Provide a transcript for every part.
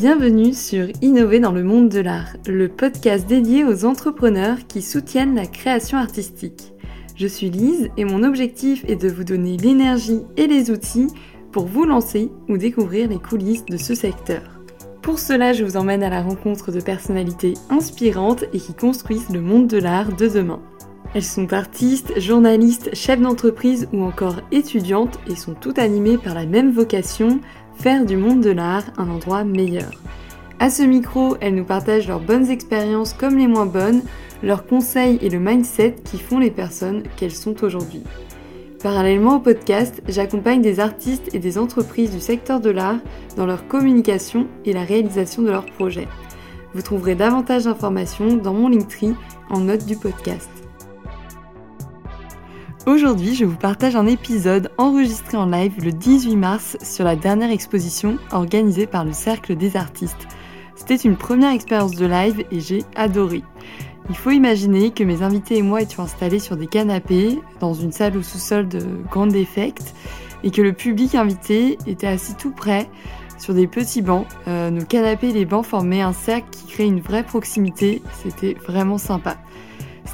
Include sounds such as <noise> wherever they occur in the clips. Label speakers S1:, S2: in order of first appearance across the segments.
S1: Bienvenue sur Innover dans le monde de l'art, le podcast dédié aux entrepreneurs qui soutiennent la création artistique. Je suis Lise et mon objectif est de vous donner l'énergie et les outils pour vous lancer ou découvrir les coulisses de ce secteur. Pour cela, je vous emmène à la rencontre de personnalités inspirantes et qui construisent le monde de l'art de demain. Elles sont artistes, journalistes, chefs d'entreprise ou encore étudiantes et sont toutes animées par la même vocation, faire du monde de l'art un endroit meilleur. À ce micro, elles nous partagent leurs bonnes expériences comme les moins bonnes, leurs conseils et le mindset qui font les personnes qu'elles sont aujourd'hui. Parallèlement au podcast, j'accompagne des artistes et des entreprises du secteur de l'art dans leur communication et la réalisation de leurs projets. Vous trouverez davantage d'informations dans mon Linktree en note du podcast. Aujourd'hui, je vous partage un épisode enregistré en live le 18 mars sur la dernière exposition organisée par le Cercle des artistes. C'était une première expérience de live et j'ai adoré. Il faut imaginer que mes invités et moi étions installés sur des canapés dans une salle au sous-sol de Grand Effect et que le public invité était assis tout près sur des petits bancs. Euh, nos canapés et les bancs formaient un cercle qui créait une vraie proximité. C'était vraiment sympa.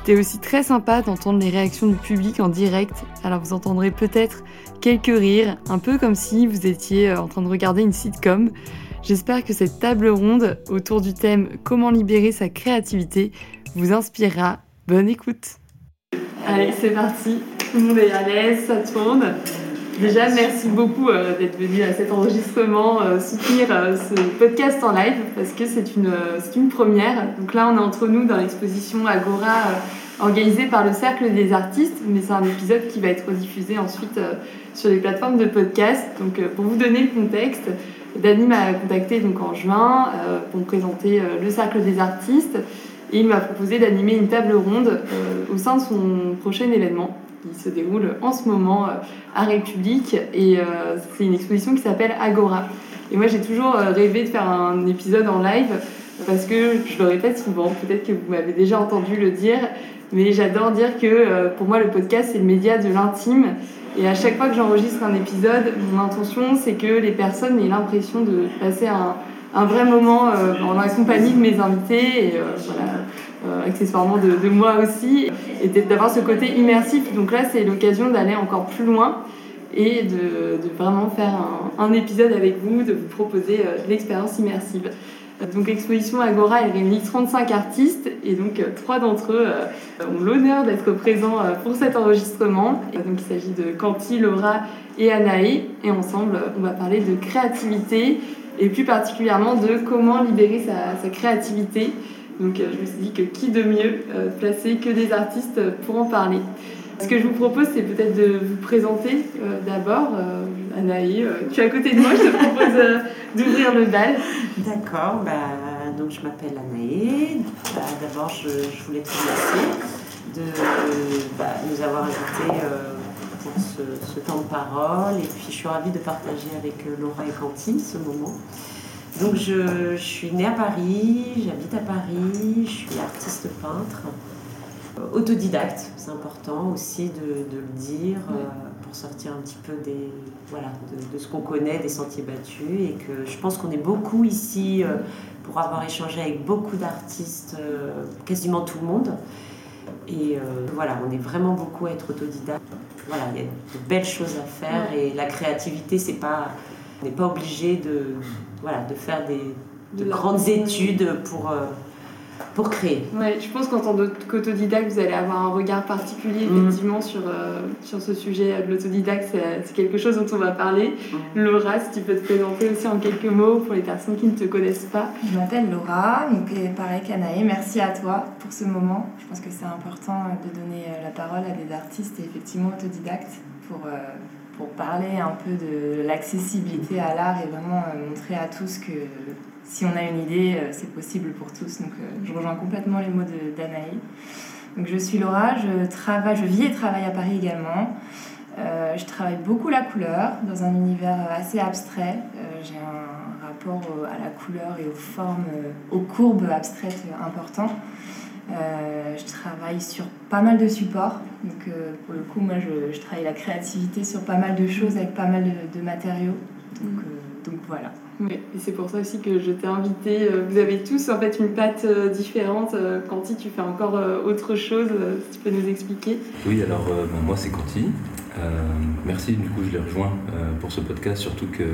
S1: C'était aussi très sympa d'entendre les réactions du public en direct, alors vous entendrez peut-être quelques rires, un peu comme si vous étiez euh, en train de regarder une sitcom. J'espère que cette table ronde autour du thème Comment libérer sa créativité vous inspirera. Bonne écoute Allez, c'est parti, tout le monde est à l'aise, ça tourne. Déjà, merci beaucoup euh, d'être venu à cet enregistrement, euh, soutenir euh, ce podcast en live, parce que c'est une, une première. Donc là, on est entre nous dans l'exposition Agora organisée par le Cercle des artistes, mais c'est un épisode qui va être diffusé ensuite sur les plateformes de podcast. Donc pour vous donner le contexte, Dany m'a contacté donc en juin pour me présenter le Cercle des artistes et il m'a proposé d'animer une table ronde au sein de son prochain événement qui se déroule en ce moment euh, à République. Et euh, c'est une exposition qui s'appelle Agora. Et moi, j'ai toujours euh, rêvé de faire un épisode en live parce que je le répète souvent, peut-être que vous m'avez déjà entendu le dire, mais j'adore dire que pour moi, le podcast, c'est le média de l'intime. Et à chaque fois que j'enregistre un épisode, mon intention, c'est que les personnes aient l'impression de passer un, vrai moment en la compagnie de mes invités. Et voilà, accessoirement de, moi aussi, et d'avoir ce côté immersif. Donc là, c'est l'occasion d'aller encore plus loin et de, vraiment faire un, épisode avec vous, de vous proposer euh, l'expérience immersive. Donc l'exposition Agora, elle réunit 35 artistes et donc euh, trois d'entre eux ont l'honneur d'être présents pour cet enregistrement. donc il s'agit de Canty, Laura et Anaé et ensemble on va parler de créativité et plus particulièrement de comment libérer sa créativité donc euh, je me suis dit que qui de mieux euh, placé que des artistes pour en parler. Ce que je vous propose, c'est peut-être de vous présenter euh, d'abord. Anaï, tu es à côté de moi, je te propose d'ouvrir le bal.
S2: D'accord, bah, donc je m'appelle Anaï. Bah, d'abord, je, voulais te remercier de bah, nous avoir invités pour ce, temps de parole. Et puis je suis ravie de partager avec Laura et Cantine ce moment. Donc je, suis née à Paris, j'habite à Paris, je suis artiste peintre, euh, autodidacte, c'est important aussi de, le dire euh, pour sortir un petit peu des, voilà, de, ce qu'on connaît, des sentiers battus et que je pense qu'on est beaucoup ici euh, pour avoir échangé avec beaucoup d'artistes, quasiment tout le monde. Et voilà, on est vraiment beaucoup à être autodidacte. Voilà, il y a de belles choses à faire et la créativité, c'est pas, on n'est pas obligé de voilà, de faire des de grandes études pour, euh, pour créer.
S1: Ouais, je pense qu'en tant qu'autodidacte, vous allez avoir un regard particulier mm. effectivement sur, euh, sur ce sujet de l'autodidacte. C'est quelque chose dont on va parler. Mm. Laura, si tu peux te présenter aussi en quelques mots pour les personnes qui ne te connaissent pas.
S3: Je m'appelle Laura, donc pareil qu'Anaï. Merci à toi pour ce moment. Je pense que c'est important de donner euh, la parole à des artistes et effectivement autodidactes pour pour parler un peu de l'accessibilité à l'art et vraiment euh, montrer à tous que si on a une idée, euh, c'est possible pour tous. Donc euh, je rejoins complètement les mots d'Anaï. Donc je suis Laura, je, travaille, je vis et travaille à Paris également. je travaille beaucoup la couleur dans un univers assez abstrait. J'ai un rapport à la couleur et aux formes, aux courbes abstraites importants. Euh, je travaille sur pas mal de supports. Donc, euh, pour le coup, moi, je, je, travaille la créativité sur pas mal de choses avec pas mal de, matériaux. Donc, mm. euh, donc voilà.
S1: Oui, et c'est pour ça aussi que je t'ai invité. Vous avez tous en fait une patte différente. Quanti, tu fais encore autre chose. Si tu peux nous expliquer
S4: Oui, alors ben, moi c'est Quanti. merci, du coup je l'ai rejoint pour ce podcast, surtout que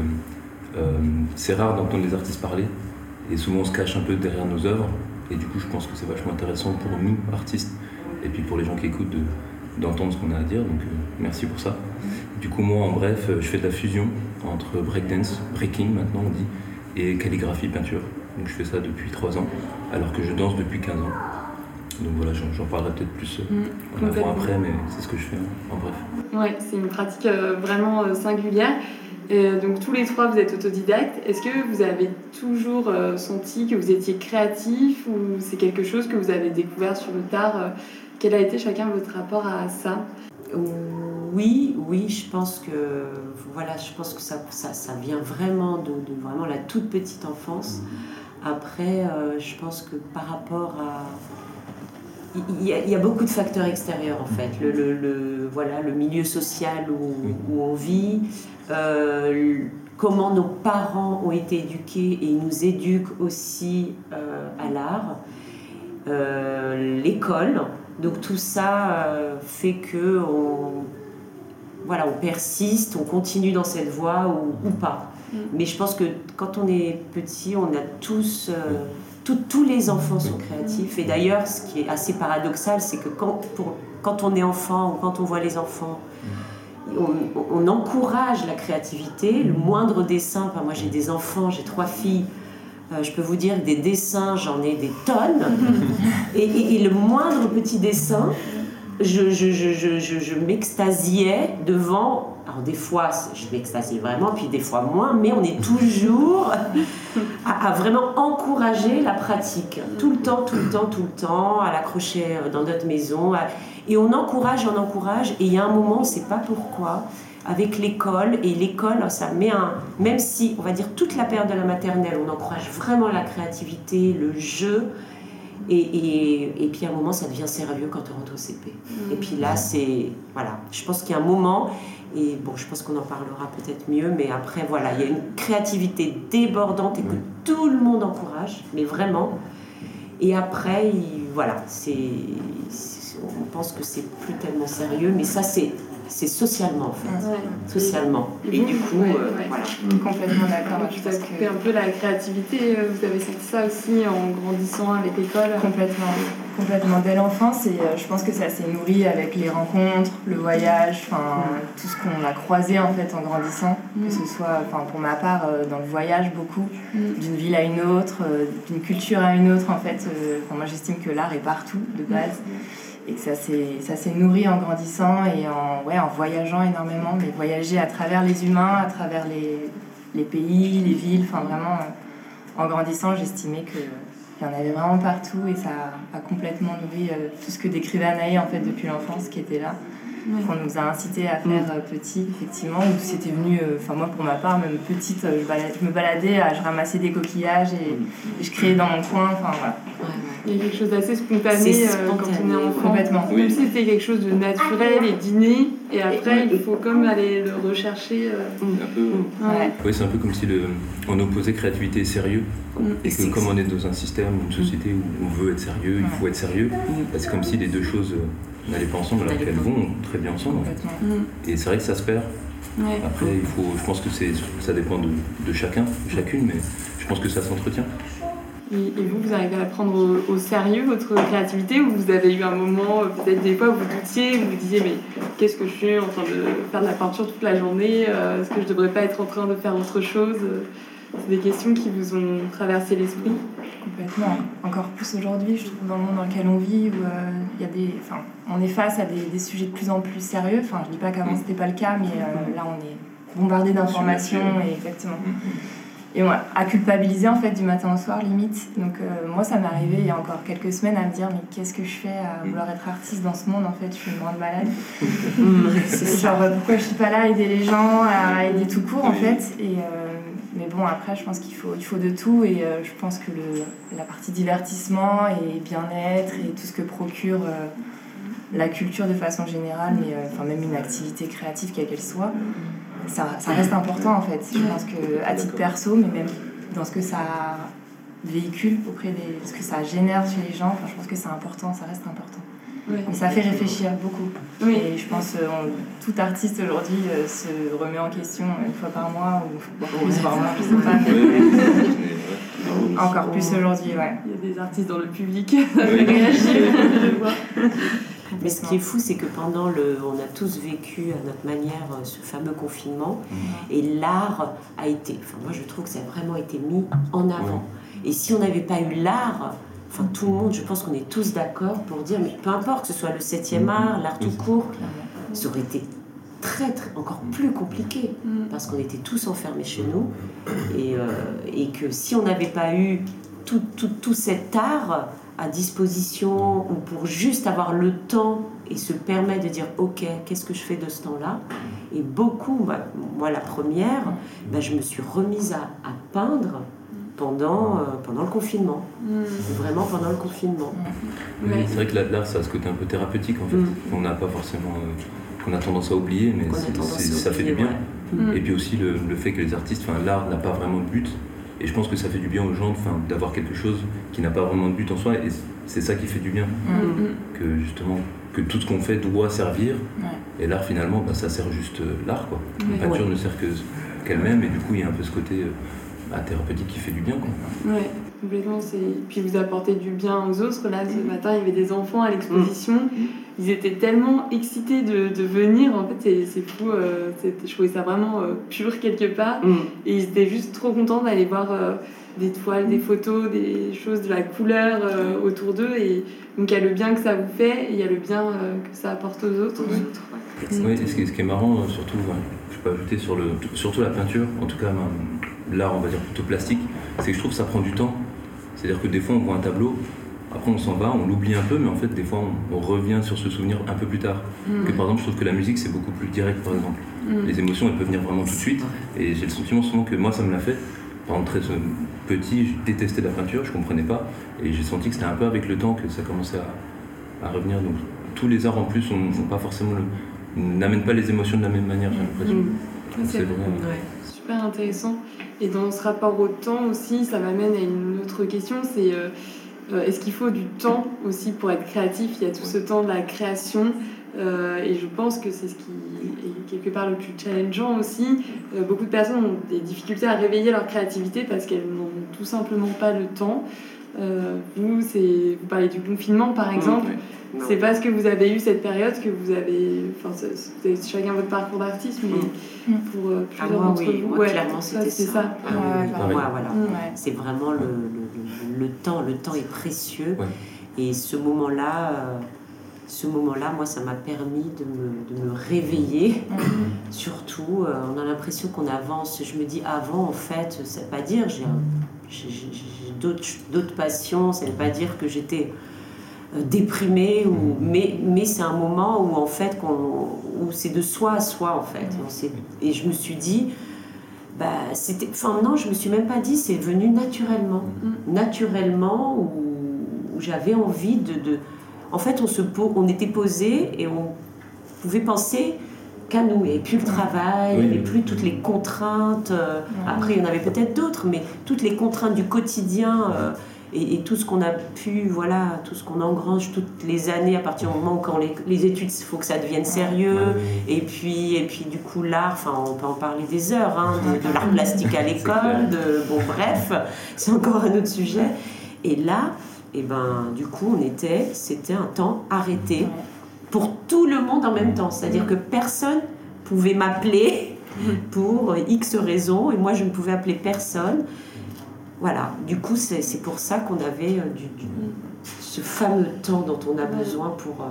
S4: c'est rare d'entendre les artistes parler. Et souvent on se cache un peu derrière nos œuvres. Et du coup je pense que c'est vachement intéressant pour nous, artistes, et puis pour les gens qui écoutent, d'entendre ce qu'on a à dire. Donc merci pour ça. Du coup, moi, en bref, je fais de la fusion entre breakdance, breaking maintenant on dit, et calligraphie, peinture. Donc je fais ça depuis 3 ans, alors que je danse depuis 15 ans. Donc voilà, j'en parlerai peut-être plus euh, mmh, avant après, mais c'est ce que je fais en bref.
S1: Ouais, c'est une pratique euh, vraiment euh, singulière. Et donc tous les trois, vous êtes autodidactes. Est-ce que vous avez toujours senti que vous étiez créatif ou c'est quelque chose que vous avez découvert sur le tard Quel a été chacun votre rapport à ça?
S2: Oui, oui, je pense que voilà, je pense que ça, ça, vient vraiment de, vraiment la toute petite enfance. Mhm. Après, euh, je pense que par rapport à il y, a, beaucoup de facteurs extérieurs en fait. Le, voilà, le milieu social où, on vit, euh, comment nos parents ont été éduqués et nous éduquent aussi euh, à l'art, l'école. Donc tout ça fait que on, voilà, on persiste, on continue dans cette voie ou, pas. Mm. Mais je pense que quand on est petit, on a tous, tous les enfants sont créatifs. Et d'ailleurs, ce qui est assez paradoxal, c'est que quand, pour, quand on est enfant ou quand on voit les enfants, on, encourage la créativité. Le moindre dessin, moi j'ai des enfants, j'ai trois filles. Euh, je peux vous dire que des dessins, j'en ai des tonnes. <laughs> et, le moindre petit dessin, je, je, je, je m'extasiais devant. Alors, des fois, je m'extasiais vraiment, puis des fois moins, mais on est toujours à, vraiment encourager la pratique. Tout le temps, tout le temps, tout le temps, à l'accrocher euh, dans notre maison. Et on encourage, on encourage, et il y a un moment, on ne sait pas pourquoi, avec l'école, et l'école, ça met un. Même si, on va dire, toute la période de la maternelle, on encourage vraiment la créativité, le jeu. Et, et, et, puis à un moment, ça devient sérieux quand on rentre au CP. Et puis là, c'est. Voilà. Je pense qu'il y a un moment, et bon, je pense qu'on en parlera peut-être mieux, mais après, voilà, il y a une créativité débordante et que tout le monde encourage, mais vraiment. Et après, voilà, c'est. On pense que c'est plus tellement sérieux, mais ça, c'est c'est socialement en fait. Socialement.
S1: Et, du coup, euh, voilà. Complètement d'accord. Tu as coupé un peu la créativité. Euh, vous avez senti ça aussi en grandissant avec l'école
S3: Complètement. Complètement. Dès l'enfance, et euh, je pense que ça s'est nourri avec les rencontres, le voyage, enfin tout ce qu'on a croisé en fait en grandissant. Que mm. ce soit, enfin pour ma part, dans le voyage beaucoup, mm. d'une ville à une autre, d'une culture à une autre en fait. moi j'estime que l'art est partout de base. Mm et que ça s'est nourri en grandissant et en, voyageant énormément, mais voyager à travers les humains, à travers les, pays, les villes, enfin vraiment, en grandissant, j'estimais qu'il y en avait vraiment partout et ça a, complètement nourri euh, tout ce que décrivait Anaï en fait depuis l'enfance qui était là qu'on nous a incité à faire mm. euh, petit, effectivement, où c'était venu, euh, enfin moi pour ma part, même petite, euh, je, me baladais, je ramassais des coquillages et, je créais dans mon coin, enfin voilà.
S1: Il y a quelque chose d'assez spontané, quand on est enfant. Complètement. Même si c'était quelque chose de naturel et d'inné, et après il faut comme aller le rechercher. Un peu,
S4: Oui, c'est un peu comme si le, on opposait créativité et sérieux. Mm. Et que comme on est dans un système, une société où on veut être sérieux, il faut être sérieux, bah, c'est comme si les deux choses n'allaient pas ensemble alors qu'elles vont très bien ensemble. Et c'est vrai que ça se perd. Après, il faut, je pense que ça dépend de, de, chacun, chacune, mais je pense que ça s'entretient.
S1: Et, vous, vous arrivez à prendre au, sérieux votre créativité ou vous avez eu un moment, euh, peut-être des fois, où vous doutiez, vous vous disiez, mais qu'est-ce que je suis en train de faire de la peinture toute la journée euh, Est-ce que je ne devrais pas être en train de faire autre chose? C'est des questions qui vous ont traversé l'esprit?
S3: Complètement. Encore plus aujourd'hui, je trouve, dans le monde dans lequel on vit, où euh, y a des, enfin, on est face à des, des, sujets de plus en plus sérieux. Enfin, je dis pas qu'avant c'était pas le cas, mais euh, là on est bombardé d'informations et exactement. Et voilà, à culpabiliser en fait du matin au soir limite. Donc euh, moi ça m'est arrivé il y a encore quelques semaines à me dire mais qu'est-ce que je fais à vouloir être artiste dans ce monde en fait? Je suis une grande malade. <laughs> genre pourquoi je suis pas là à aider les gens, à aider tout court en fait? Et mais bon, après, je pense qu'il faut, il faut de tout et euh, je pense que le, la partie divertissement et bien-être et tout ce que procure euh, la culture de façon générale, mais euh, enfin, même une activité créative, quelle qu'elle soit, ça, ça reste important en fait. Je pense que à titre perso, mais même dans ce que ça véhicule auprès des. ce que ça génère chez les gens, je pense que c'est important, ça reste important. Mais ça fait réfléchir beaucoup.
S1: Oui.
S3: Et je pense que tout artiste aujourd'hui euh, se remet en question une fois par mois, ou plus par mois, je sais pas. mais <laughs> encore plus aujourd'hui, ouais.
S1: Il y a des artistes dans le public <laughs> qui réagissent, <laughs> je vois.
S2: Mais ce qui est fou, c'est que pendant le. On a tous vécu à notre manière euh, ce fameux confinement. Et l'art a été. Enfin, moi, je trouve que ça a vraiment été mis en avant. Et si on n'avait pas eu l'art. Enfin, tout le monde, je pense qu'on est tous d'accord pour dire, mais peu importe, que ce soit le 7e art, l'art tout court, ça aurait été très, très, encore plus compliqué
S1: Mm.
S2: parce qu'on était tous enfermés chez nous. Et, euh, et que si on n'avait pas eu tout, tout, tout cet art à disposition ou pour juste avoir le temps et se permettre de dire ok qu'est-ce que je fais de ce temps-là? Et beaucoup bah, moi la première bah, je me suis remise à, à peindre pendant, euh, pendant le confinement
S1: Mm.
S2: vraiment pendant le confinement
S4: Oui,
S1: Ouais.
S4: c'est vrai que là, l'art, ça a ce côté un peu thérapeutique en fait.
S2: Mm.
S4: On n'a pas forcément. euh, qu'on a tendance à oublier, mais c'est- ça fait du bien.
S1: ouais. Mm.
S4: Et puis aussi le, le fait que les artistes, enfin l'art n'a pas vraiment de but. Et je pense que ça fait du bien aux gens d'avoir quelque chose qui n'a pas vraiment de but en soi. Et c'est ça qui fait du bien.
S1: Mm.
S4: Que justement, que tout ce qu'on fait doit servir.
S3: Ouais.
S4: Et l'art finalement, bah, ça sert juste euh, l'art. quoi. La peinture
S2: Ouais.
S4: ne sert que qu'elle-même. Et du coup, il y a un peu ce côté euh, bah, thérapeutique qui fait du bien. Quoi.
S1: Ouais, complètement. C'est... Puis vous apportez du bien aux autres. Là, ce matin, il y avait des enfants à l'exposition. Ils étaient tellement excités de, de venir. En fait, c'est, c'est fou. euh, c'est- je trouvais ça vraiment euh, pur quelque part.
S2: Mm.
S1: Et ils étaient juste trop contents d'aller voir euh, des toiles, des photos, des choses, de la couleur euh, autour d'eux. Et donc, il y a le bien que ça vous fait et il y a le bien euh, que ça apporte aux autres.
S4: Oui, et ce qui, est, ce qui est marrant, surtout, je peux ajouter sur le, surtout la peinture, en tout cas l'art, on va dire plutôt plastique, c'est que je trouve que ça prend du temps. C'est-à-dire que des fois, on voit un tableau, après on s'en va, on l'oublie un peu, mais en fait, des fois, on, on revient sur ce souvenir un peu plus tard.
S1: Mm.
S4: Que par exemple, je trouve que la musique, c'est beaucoup plus direct, par exemple.
S1: Mm.
S4: Les émotions, elles peuvent venir vraiment tout de suite. Et j'ai le sentiment souvent que moi, ça me l'a fait. Par exemple, très euh, petit, je détestais la peinture, je comprenais pas. Et j'ai senti que c'était un peu avec le temps que ça commençait à, à revenir. Donc, tous les arts en plus ont pas forcément le- n'amènent pas les émotions de la même manière, j'ai l'impression.
S2: Mm.
S4: C'est
S1: c'est
S4: vrai.
S2: Ouais.
S1: Super intéressant. Et dans ce rapport au temps aussi, ça m'amène à une autre question, c'est euh, euh, est-ce qu'il faut du temps aussi pour être créatif? Il y a tout ce temps de la création euh, et je pense que c'est ce qui est quelque part le plus challengeant aussi. Euh, beaucoup de personnes ont des difficultés à réveiller leur créativité parce qu'elles n'ont tout simplement pas le temps. Vous, c'est, vous parlez du confinement par exemple. C'est parce que vous avez eu cette période que vous avez. Enfin, chacun votre parcours d'artiste, mais
S3: Mm.
S1: pour euh,
S2: Ah,
S1: plusieurs
S2: moi,
S1: d'entre
S2: oui.
S1: vous.
S2: Moi,
S1: ouais,
S2: clairement,
S1: ça,
S2: c'était
S1: c'est
S2: ça.
S1: ça.
S2: Ah, oui, moi, voilà.
S1: Mm.
S3: Ouais.
S2: C'est vraiment le, le- le- le temps. Le temps est précieux.
S4: Ouais.
S2: Et ce moment-là, euh, ce moment-là, moi, ça m'a permis de me, de me réveiller. Surtout, euh, on a l'impression qu'on avance. Je me dis, avant, en fait, ça veut pas dire, j'ai, un- j'ai, j'ai- j'ai d'autres, d'autres passions, ça veut pas dire que j'étais euh, déprimée, ou, mais, mais c'est un moment où, en fait, qu'on, où c'est de soi à soi, en fait. On s'est- et je me suis dit, bah, c'était, enfin, non, je me suis même pas dit, c'est venu naturellement. Naturellement, où, où j'avais envie de, de- En fait, on, se, po- on était posé et on pouvait penser qu'à nous. Il n'y avait plus le travail, il n'y
S4: Oui.
S2: avait plus toutes les contraintes. euh, Après, il y en avait peut-être d'autres, mais toutes les contraintes du quotidien euh, et, et tout ce qu'on a pu, voilà, tout ce qu'on engrange toutes les années à partir du moment où quand les, les études, il faut que ça devienne sérieux. Et puis, et puis du coup, l'art, enfin, on peut en parler des heures, hein, de, de l'art plastique à <laughs> l'école, de, bon, bref, c'est encore un autre sujet. Et là, et ben, du coup, on était, c'était un temps arrêté pour tout le monde en même temps. C'est-à-dire que personne pouvait m'appeler pour X raisons et moi, je ne pouvais appeler personne. Voilà, du coup, c'est c'est pour ça qu'on avait euh, du, du- ce fameux temps dont on a besoin pour, euh,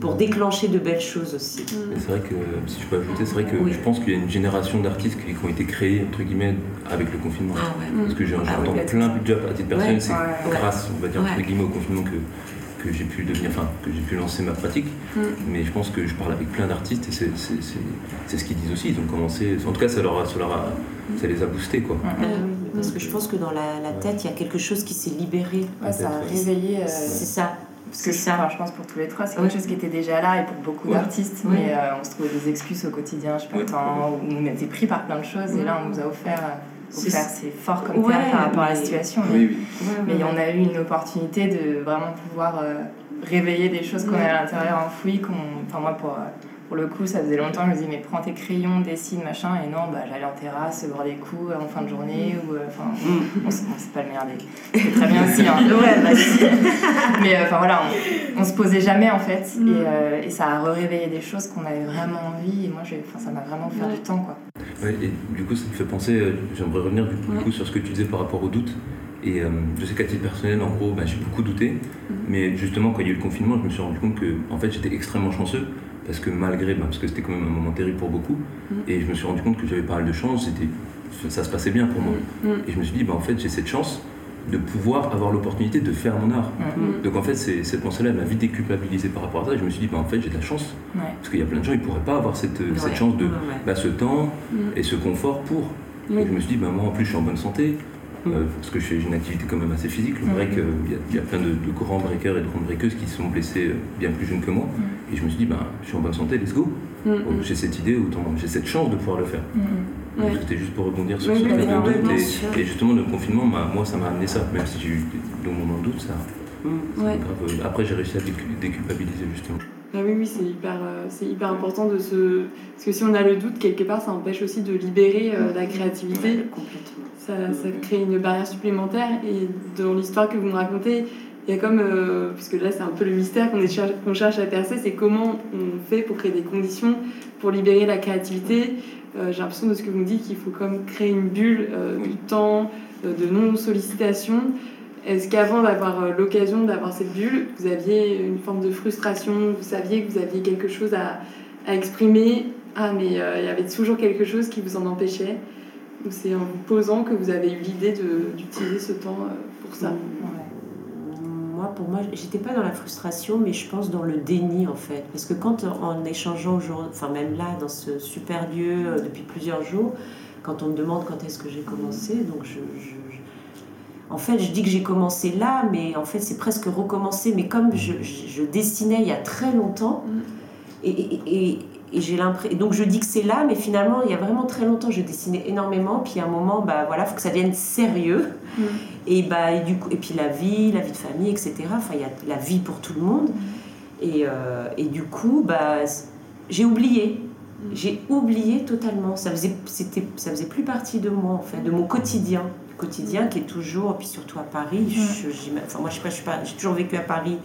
S2: pour déclencher de belles choses aussi.
S4: Et c'est vrai que, si je peux ajouter, c'est vrai que
S2: Oui.
S4: je pense qu'il y a une génération d'artistes qui, qui ont été créés, entre guillemets, avec le confinement.
S2: Ah ouais.
S4: Parce que j'ai-
S2: Ah oui, là,
S4: plein de jobs à titre personnel,
S2: Ouais,
S4: c'est
S3: ouais,
S4: grâce, on va dire, entre guillemets, au confinement que, que j'ai pu devenir, enfin, que j'ai pu lancer ma pratique.
S1: Mm.
S4: Mais je pense que je parle avec plein d'artistes et c'est, c'est, c'est, c'est ce qu'ils disent aussi. Ils ont commencé, en tout cas, ça, leur a, ça, leur a- ça les a boostés, quoi.
S2: Oui, parce que je pense que dans la, la tête, il y a quelque chose qui s'est libéré.
S3: Ouais, ça a
S4: ouais.
S3: réveillé. euh,
S2: C'est ça.
S3: que ça. je pense pour tous les trois, c'est quelque chose qui était déjà là et pour beaucoup d'artistes, mais euh, on se trouvait des excuses au quotidien, je sais pas temps, ou on était pris par plein de choses, et là on nous a offert. C'est fort comme théâtre par rapport à la situation. Mais, mais on a eu une opportunité de vraiment pouvoir réveiller des choses qu'on a à l'intérieur enfouies. Enfin, moi, pour, pour le coup, ça faisait longtemps, je me disais, mais prends tes crayons, dessine, machin, et non, bah, j'allais en terrasse, boire des coups en fin de journée, ou euh, enfin, mm. c'est pas le meilleur des. C'est très bien aussi, hein. <laughs> ouais, bah, <laughs> mais euh, enfin voilà, on, on, se posait jamais en fait, mm. et, euh, et, ça a réveillé des choses qu'on avait vraiment envie, et moi, ça m'a vraiment fait du temps, quoi.
S4: Ouais, et du coup, ça me fait penser, j'aimerais revenir du coup, sur ce que tu disais par rapport au doute. Et je sais qu'à titre personnel, en gros, bah, j'ai beaucoup douté. Mm. Mais justement, quand il y a eu le confinement, je me suis rendu compte que en fait, j'étais extrêmement chanceux parce que malgré, bah, parce que c'était quand même un moment terrible pour beaucoup, mm. et je me suis rendu compte que j'avais pas mal de chance, ça se passait bien pour moi. Mm. Mm. Et je me suis dit, bah, en fait, j'ai cette chance de pouvoir avoir l'opportunité de faire mon art. Donc en fait, cette pensée-là m'a vite déculpabilisé par rapport à ça. Et je me suis dit, bah, en fait, j'ai de la chance. Parce qu'il y a plein de gens, ils ne pourraient pas avoir cette, cette chance de bah, ce temps et ce confort pour. Et je me suis dit, bah, moi en plus, je suis en bonne santé. Euh, parce que j'ai une activité quand même assez physique. Le break, il y, a plein de, grands breakers et de grandes breakeuses qui sont blessés euh, bien plus jeunes que moi. Et je me suis dit, ben, je suis en bonne santé, let's go. Mm, mm. J'ai cette idée, autant j'ai cette chance de pouvoir le faire. Mm, c'était juste pour rebondir sur ce truc de doute. Et, justement, le confinement, moi, ça m'a amené ça, même si j'ai eu des moments de doute, ça. Grave. Après, j'ai réussi à déculpabiliser justement.
S1: Ah oui, oui, c'est hyper, euh, c'est hyper important de se. Parce que si on a le doute, quelque part, ça empêche aussi de libérer euh, la créativité.
S2: complètement.
S1: Ça, ça, crée une barrière supplémentaire. Et dans l'histoire que vous me racontez, il y a comme, euh, puisque là c'est un peu le mystère qu'on qu'on cherche à percer, c'est comment on fait pour créer des conditions pour libérer la créativité. Euh, j'ai l'impression de ce que vous me dites qu'il faut comme créer une bulle euh, du temps, de non-sollicitation. Est-ce qu'avant d'avoir l'occasion d'avoir cette bulle, vous aviez une forme de frustration, vous saviez que vous aviez quelque chose à, à exprimer? Ah, mais il y avait toujours quelque chose qui vous en empêchait. Ou c'est en vous posant que vous avez eu l'idée d'utiliser ce temps pour ça?
S2: Pour moi, j'étais pas dans la frustration, mais je pense dans le déni en fait. Parce que quand en échangeant enfin même là, dans ce super lieu euh, depuis plusieurs jours, quand on me demande quand est-ce que j'ai commencé, donc je, en fait, je dis que j'ai commencé là, mais en fait, c'est presque recommencé. Mais comme je, dessinais il y a très longtemps, mm. et, et, et j'ai l'impression. Donc je dis que c'est là, mais finalement, il y a vraiment très longtemps, je dessinais énormément. Puis à un moment, bah voilà, faut que ça devienne sérieux. Mm. Et bah et du coup, et puis la vie, la vie de famille, etc. Enfin, il y a la vie pour tout le monde. Mm. Et, euh, et, du coup, bah j'ai oublié. J'ai oublié totalement. Ça faisait, ça faisait plus partie de moi, en fait, de mon quotidien. Quotidien qui est toujours, puis surtout à Paris. Je, enfin, moi, je sais pas, je suis pas, j'ai toujours vécu à Paris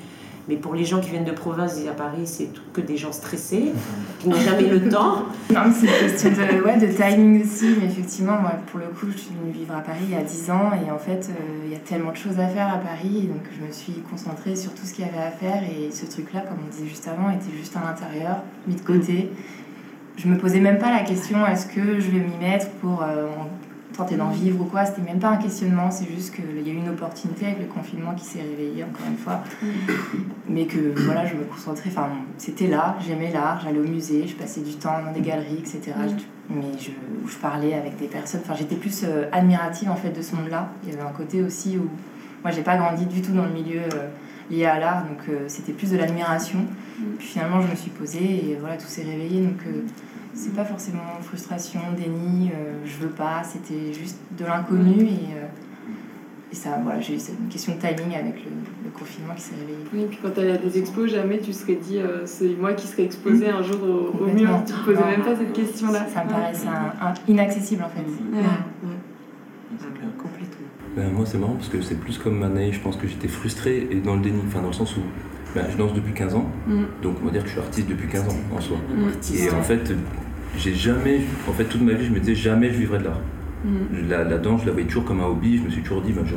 S2: mais pour les gens qui viennent de province à Paris, c'est que des gens stressés, qui n'ont jamais le <laughs> temps.
S3: Non, c'est une question de, ouais, de timing aussi. Mais effectivement, moi, pour le coup, je suis venue vivre à Paris il y a 10 ans. Et en fait, euh, il y a tellement de choses à faire à Paris. Donc, je me suis concentrée sur tout ce qu'il y avait à faire. Et ce truc-là, comme on disait juste avant, était juste à l'intérieur, mis de côté. Je me posais même pas la question est-ce que je vais m'y mettre pour euh, tenter d'en vivre ou quoi. C'était même pas un questionnement, c'est juste qu'il y a eu une opportunité avec le confinement qui s'est réveillé encore une fois. Mm. Mais que voilà, je me concentrais, enfin, c'était là, j'aimais l'art, j'allais au musée, je passais du temps dans des galeries, etc. Mm. Mais je, je parlais avec des personnes, enfin, j'étais plus euh, admirative en fait de ce monde-là. Il y avait un côté aussi où moi, j'ai pas grandi du tout dans le milieu. Euh, lié à l'art, donc euh, c'était plus de l'admiration. Mm. Puis finalement, je me suis posée et voilà, tout s'est réveillé. Donc c'est pas forcément frustration, déni, euh, je veux pas, c'était juste de l'inconnu et, euh, et ça, voilà, j'ai eu une question de timing avec le, confinement qui s'est réveillé.
S1: Oui, puis quand tu allais à des expos, jamais tu serais dit euh, c'est moi qui serais exposé un jour au, mur, tu ne posais même pas cette question-là.
S3: Ça, me paraissait inaccessible en fait. Ouais.
S2: Complètement.
S4: Ben, moi c'est marrant parce que c'est plus comme Mané, je pense que j'étais frustré et dans le déni, enfin dans le sens où ben, je danse depuis 15 ans, mm. donc on va dire que je suis artiste depuis 15 ans en soi. Et en fait, j'ai jamais, en fait, toute ma vie, je me disais jamais je vivrai de l'art. Mm. La, danse, je la voyais toujours comme un hobby. Je me suis toujours dit, ben, je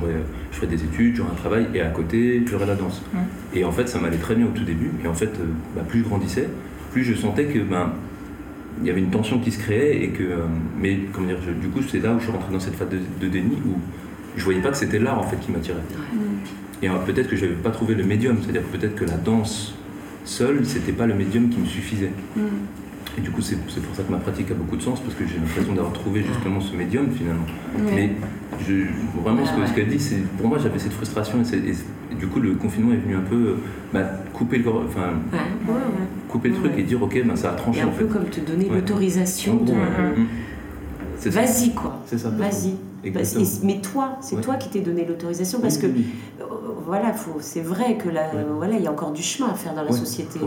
S4: ferais des études, j'aurais un travail, et à côté, j'aurais la danse. Mm. Et en fait, ça m'allait très bien au tout début. Et en fait, euh, ben, plus je grandissais, plus je sentais que ben, il y avait une tension qui se créait et que, euh, mais comment dire, du coup, c'est là où je suis rentré dans cette phase de, déni où je voyais pas que c'était l'art en fait qui m'attirait. Et euh, peut-être que je n'avais pas trouvé le médium, c'est-à-dire peut-être que la danse seule, c'était pas le médium qui me suffisait. Et du coup, c'est pour ça que ma pratique a beaucoup de sens, parce que j'ai l'impression d'avoir trouvé justement ce médium finalement. Mais je, vraiment, ce
S2: Ah ouais.
S4: qu'elle dit, c'est pour moi, j'avais cette frustration et, et- et du coup, le confinement est venu un peu euh, bah, couper le, enfin,
S2: Ouais, ouais, ouais.
S4: couper le truc
S2: Ouais.
S4: et dire, ok, ben, ça a
S2: Et
S4: tranché
S2: un
S4: en
S2: peu
S4: fait.
S2: comme te donner
S4: Ouais.
S2: l'autorisation de.
S4: ouais. Mm. Ça.
S2: Vas-y quoi.
S4: C'est ça.
S2: Vas-y.
S4: Exactement.
S2: Vas-y. Mais toi, c'est
S4: Ouais.
S2: toi qui t'es donné l'autorisation parce
S4: Oui,
S2: que
S4: oui,
S2: euh, voilà, faut, c'est vrai que là,
S4: Ouais.
S2: voilà, il y a encore du chemin à faire dans la
S4: Ouais.
S2: société.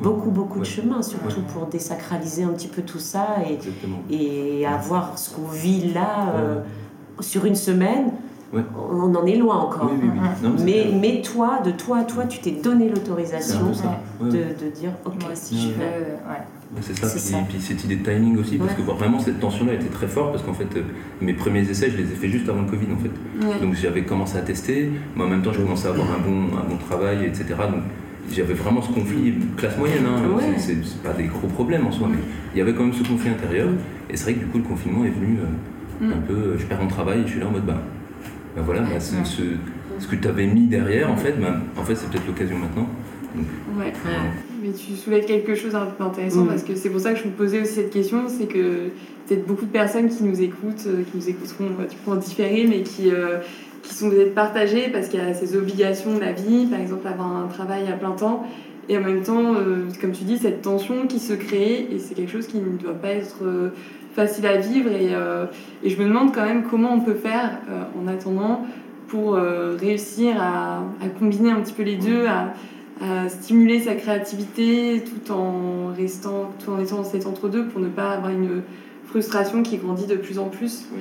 S2: Beaucoup, beaucoup de chemin, surtout
S4: Ouais.
S2: pour désacraliser un petit peu tout ça et, et avoir ce qu'on vit là euh,
S4: Ouais.
S2: sur une semaine.
S4: Ouais.
S2: On en est loin encore.
S4: Oui, oui, oui. Non, mais
S2: Mais, toi, de toi à toi, tu t'es donné l'autorisation de, de dire ok, si je
S3: veux,
S4: c'est ça. Puis,
S2: ça.
S4: puis cette idée de timing aussi, parce
S2: Ouais.
S4: que vraiment cette tension-là était très forte, parce qu'en fait, euh, mes premiers essais, je les ai fait juste avant le Covid, en fait.
S1: Ouais.
S4: Donc j'avais commencé à tester, mais en même temps, je commençais à avoir un bon, un bon travail, etc. Donc j'avais vraiment ce conflit, classe moyenne, hein,
S2: Ouais.
S4: c'est- pas des gros problèmes en soi, mais il y avait quand même ce conflit intérieur. Et c'est vrai que du coup, le confinement est venu euh,
S1: Mm.
S4: un peu, euh, je perds mon travail, et je suis là en mode, bah, bah voilà, bah, ce que tu avais mis derrière, en fait, bah, en fait c'est peut-être l'occasion maintenant.
S1: Ouais.
S2: Ouais.
S1: Mais tu soulèves quelque chose d'un peu intéressant
S2: Mm.
S1: parce que c'est pour ça que je me posais aussi cette question, c'est que peut-être beaucoup de personnes qui nous écoutent, euh, qui nous écouteront bah, du coup en différé, mais qui, euh, qui sont peut-être partagées parce qu'il y a ces obligations de la vie, par exemple avoir un travail à plein temps, et en même temps, euh, comme tu dis, cette tension qui se crée, et c'est quelque chose qui ne doit pas être euh, facile à vivre, et, euh, et je me demande quand même comment on peut faire euh, en attendant pour euh, réussir à, à combiner un petit peu les deux, à, à stimuler sa créativité tout en restant tout en étant dans cet entre-deux pour ne pas avoir une frustration qui grandit de plus en plus.
S4: Oui.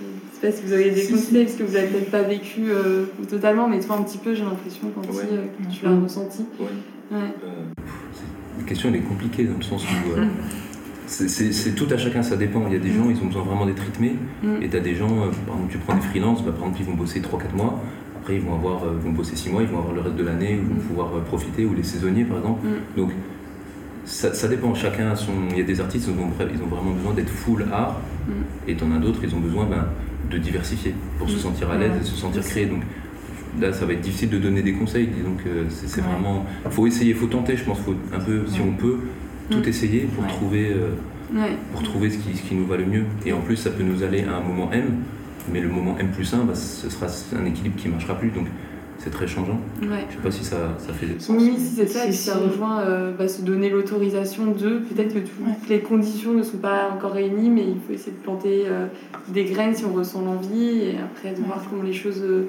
S1: Je sais pas si vous avez des
S4: Si,
S1: conseils parce que vous l'avez peut-être pas vécu euh, totalement, mais toi un petit peu j'ai l'impression quand
S4: Ouais.
S1: euh, que tu l'as
S2: Mm.
S1: ressenti.
S4: ouais.
S1: Ouais.
S4: Euh, la question elle est compliquée dans le sens où euh, <laughs> c'est- tout à chacun, ça dépend. Il y a des gens, ils ont besoin vraiment d'être rythmés.
S1: Mm.
S4: Et tu as des gens, euh, par exemple, tu prends des freelances, bah, par exemple, ils vont bosser 3-4 mois. Après, ils vont, avoir, euh, vont bosser 6 mois, ils vont avoir le reste de l'année, où ils vont
S1: Mm.
S4: pouvoir euh, profiter, ou les saisonniers par exemple.
S1: Mm.
S4: Donc, ça, ça dépend. Chacun a son. Il y a des artistes, ils ont, vra- ils ont vraiment besoin d'être full art.
S1: Mm.
S4: Et t'en as d'autres, ils ont besoin ben, de diversifier pour se sentir à l'aise et se sentir créé. Donc là, ça va être difficile de donner des conseils. Disons que c'est
S3: Ouais.
S4: vraiment. faut essayer, faut tenter, je pense. Faut un peu, si
S3: Ouais.
S4: on peut, tout
S1: Mm.
S4: essayer pour
S3: Ouais.
S4: trouver. euh, pour trouver ce qui, ce qui nous va le mieux. Et en plus, ça peut nous aller à un moment M, mais le moment M plus 1, bah, ce sera un équilibre qui ne marchera plus. Donc, c'est très changeant.
S1: Ouais.
S4: Je sais pas si ça, ça fait sens.
S1: Oui, si c'est ça, et
S2: Si,
S1: ça rejoint euh, bah, se donner l'autorisation de. Peut-être que toutes
S3: Ouais.
S1: les conditions ne sont pas encore réunies, mais il faut essayer de planter euh, des graines si on ressent l'envie, et après de
S3: Ouais.
S1: voir comment les choses euh,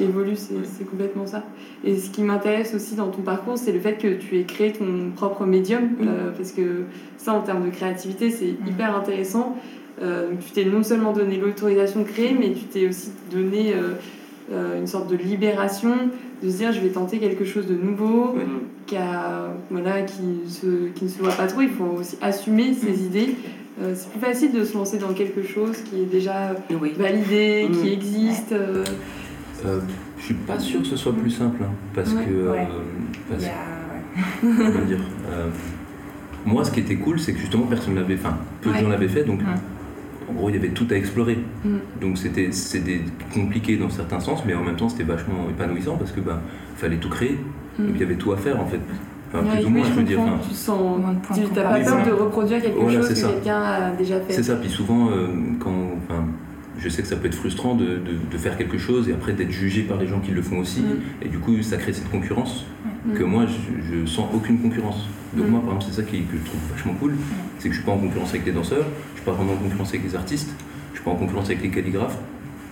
S1: évoluent, c'est complètement ça. Et ce qui m'intéresse aussi dans ton parcours, c'est le fait que tu aies créé ton propre médium, euh, parce que ça, en termes de créativité, c'est hyper intéressant. Euh, tu t'es non seulement donné l'autorisation de créer, mais tu t'es aussi donné euh, euh, une sorte de libération, de se dire je vais tenter quelque chose de nouveau,
S4: Ouais.
S1: qui, a, voilà, qui, se, qui ne se voit pas trop. Il faut aussi assumer ses
S3: Mm.
S1: idées. Euh, c'est plus facile de se lancer dans quelque chose qui est déjà
S2: Oui.
S1: validé,
S2: Mm.
S1: qui existe. euh,
S4: Euh, je suis pas sûr que ce soit plus simple, hein, parce
S1: Ouais.
S4: que. euh,
S3: Ouais.
S4: parce
S3: Il y a- ouais. <laughs>
S4: comment dire, euh, moi, ce qui était cool, c'est que justement, personne l'avait. Enfin, peu de
S1: Ouais.
S4: gens l'avaient fait, donc.
S3: Ouais.
S4: En gros, il y avait tout à explorer.
S1: Mm.
S4: Donc c'était compliqué dans certains sens, mais en même temps c'était vachement épanouissant parce que bah fallait tout créer.
S1: Mm.
S4: Donc il y avait tout à faire en fait. Enfin,
S1: Ouais,
S4: plus ou moins, je veux dire. enfin,
S1: Tu sens,
S3: Moins de points
S1: tu n'as pas peur de reproduire quelque
S4: Voilà,
S1: chose que quelqu'un a déjà fait.
S4: C'est ça, puis souvent, euh, quand, enfin, je sais que ça peut être frustrant de, de- de faire quelque chose et après d'être jugé par les gens qui le font aussi,
S1: Mm.
S4: et du coup, ça crée cette concurrence
S1: Mm.
S4: Que moi, je, je sens aucune concurrence. Donc
S1: Mm.
S4: moi, par exemple, c'est ça qui, que je trouve vachement cool, c'est que je suis pas en concurrence avec les danseurs, je suis pas vraiment en concurrence avec les artistes, je suis pas en concurrence avec les calligraphes,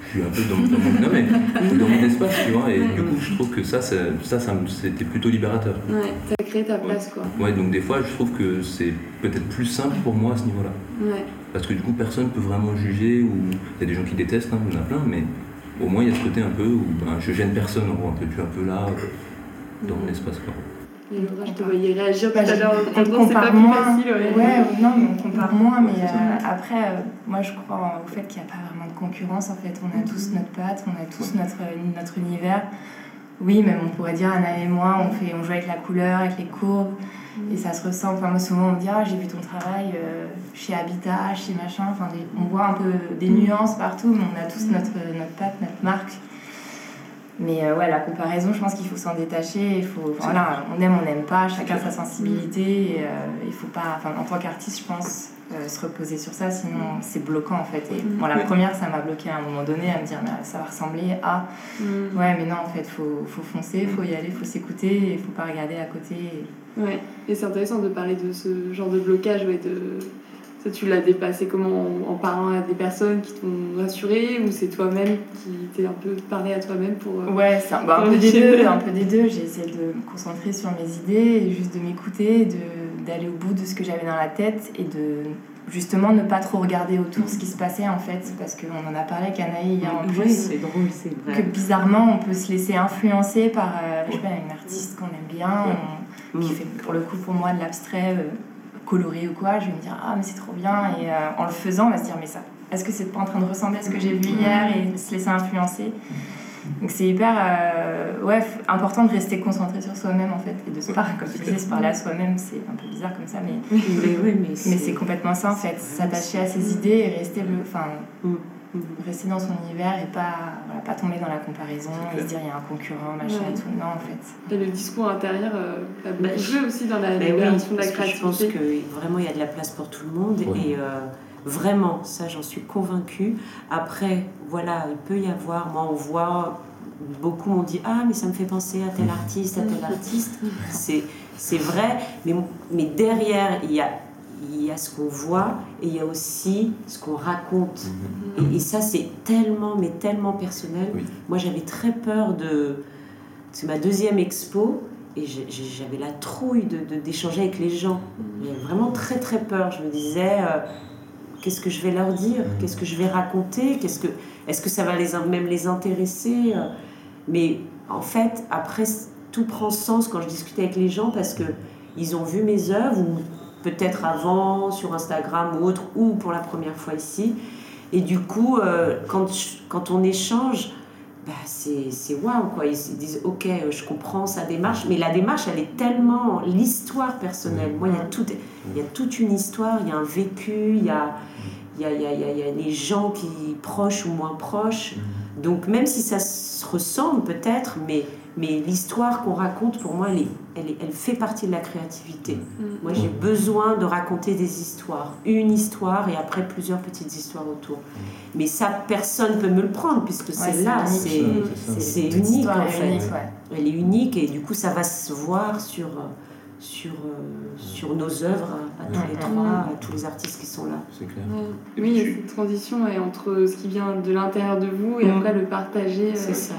S4: je suis un peu dans, dans mon, non, mais, <laughs> dans mon espace, tu vois, et
S1: Ouais.
S4: du coup, je trouve que ça, ça, ça, ça me- c'était plutôt libérateur.
S1: Ouais, t'as créé ta place, quoi.
S4: Ouais, donc des fois, je trouve que c'est peut-être plus simple pour moi à ce niveau-là.
S1: Ouais.
S4: Parce que du coup, personne peut vraiment juger, ou il y a des gens qui détestent, hein, il y en a plein, mais au moins il y a ce côté un peu où ben, je gêne personne, en gros, un peu, je suis un peu là, euh, dans mon espace. Quoi.
S1: Et Laura, je te voyais réagir tout
S3: Bah,
S1: à l'heure.
S3: on
S1: c'est pas
S3: compare
S1: plus
S3: moins.
S1: facile, ouais.
S3: Ouais, non, mais on compare moins, mais euh, après, euh, moi je crois au fait qu'il n'y a pas vraiment de concurrence. En fait, on a tous notre patte, on a tous notre, notre univers. Oui, même on pourrait dire Anna et moi, on, fait, on joue avec la couleur, avec les courbes, et ça se ressent. Enfin, moi souvent on me dit Ah, j'ai vu ton travail euh, chez Habitat, chez machin. Enfin, des- on voit un peu des nuances partout, mais on a tous notre, notre patte, notre marque. Mais euh, ouais, la comparaison, je pense qu'il faut s'en détacher. Il faut, voilà, on aime, on n'aime pas, chacun sa sensibilité. Et, euh, il faut pas, enfin, en tant qu'artiste, je pense, euh, se reposer sur ça, sinon c'est bloquant en fait. Et bon, la première, ça m'a bloqué à un moment donné à me dire, mais ça va ressembler à. Ouais, mais non, en fait, faut, faut foncer, il faut y aller, il faut s'écouter, il faut pas regarder à côté.
S1: Ouais, et c'est intéressant de parler de ce genre de blocage, ouais, de ça, tu l'as dépassé comment en, parlant à des personnes qui t'ont rassuré ou c'est toi-même qui t'es un peu parlé à toi-même pour.
S3: Euh, ouais, c'est un, bah, peu des deux. <laughs> Un peu des deux. J'ai essayé de me concentrer sur mes idées et juste de m'écouter, d'aller au bout de ce que j'avais dans la tête et de justement ne pas trop regarder autour ce qui se passait en fait parce qu'on en a parlé avec Anaï hier en plus
S2: c'est drôle c'est vrai
S3: que bizarrement on peut se laisser influencer par euh, je sais pas, une artiste qu'on aime bien qui mm. fait pour le coup pour moi de l'abstrait euh, coloré ou quoi, je vais me dire ah mais c'est trop bien et euh, en le faisant on va se dire mais ça est-ce que c'est pas en train de ressembler à ce que j'ai vu hier et se laisser influencer? Donc c'est hyper euh, ouais, important de rester concentré sur soi-même en fait et de se parler comme tu disais se parler à soi-même c'est un peu bizarre comme ça mais mais, mais c'est complètement ça en fait s'attacher à ses idées et rester le enfin mm. Rester dans son univers et pas, voilà, pas tomber dans la comparaison et se dire il y a un concurrent, machin et tout. Non, en fait.
S1: Et le discours intérieur euh, a beaucoup bah, aussi dans la libération de la créativité.
S2: je pense que vraiment il y a de la place pour tout le monde et euh, vraiment, ça j'en suis convaincue. Après, voilà, il peut y avoir, moi on voit, beaucoup m'ont dit Ah, mais ça me fait penser à tel artiste, à tel artiste. C'est vrai, mais, mais derrière, il y a il y a ce qu'on voit et il y a aussi ce qu'on raconte. Mhm. et, ça, c'est tellement, mais tellement personnel. Moi, j'avais très peur de. C'est ma deuxième expo et j'avais la trouille d'échanger de, avec les gens. Mhm. J'avais vraiment très, très peur. Je me disais. Euh, qu'est-ce que je vais leur dire? Mhm. Qu'est-ce que je vais raconter? Qu'est-ce que est-ce que ça va les même les intéresser? Euh? Mais en fait, après, tout prend sens quand je discute avec les gens parce que ils ont vu mes œuvres ou peut-être avant sur Instagram ou autre, ou pour la première fois ici. Et du coup, euh, quand, quand on échange, bah c'est waouh quoi. Ils se disent ok, je comprends sa démarche, mais la démarche elle est tellement l'histoire personnelle. Moi, il y, a tout, il y a toute une histoire, il y a un vécu, il y a, il y a, il y a, il y a les gens qui proches ou moins proches. Donc même si ça se ressemble peut-être, mais mais l'histoire qu'on raconte, pour moi, elle, elle, elle, fait partie de la créativité. Mm. Moi, j'ai besoin de raconter des histoires. Une histoire et après plusieurs petites histoires autour. Mm. Mais ça, personne ne peut me le prendre puisque c'est là, c'est unique en fait. Elle est unique et du coup, ça va se voir sur sur, euh, sur nos œuvres à, tous les trois, à tous les artistes qui sont là.
S4: C'est clair.
S1: Oui, cette transition est entre ce qui vient de l'intérieur de vous et mm. après le partager.
S2: C'est ça.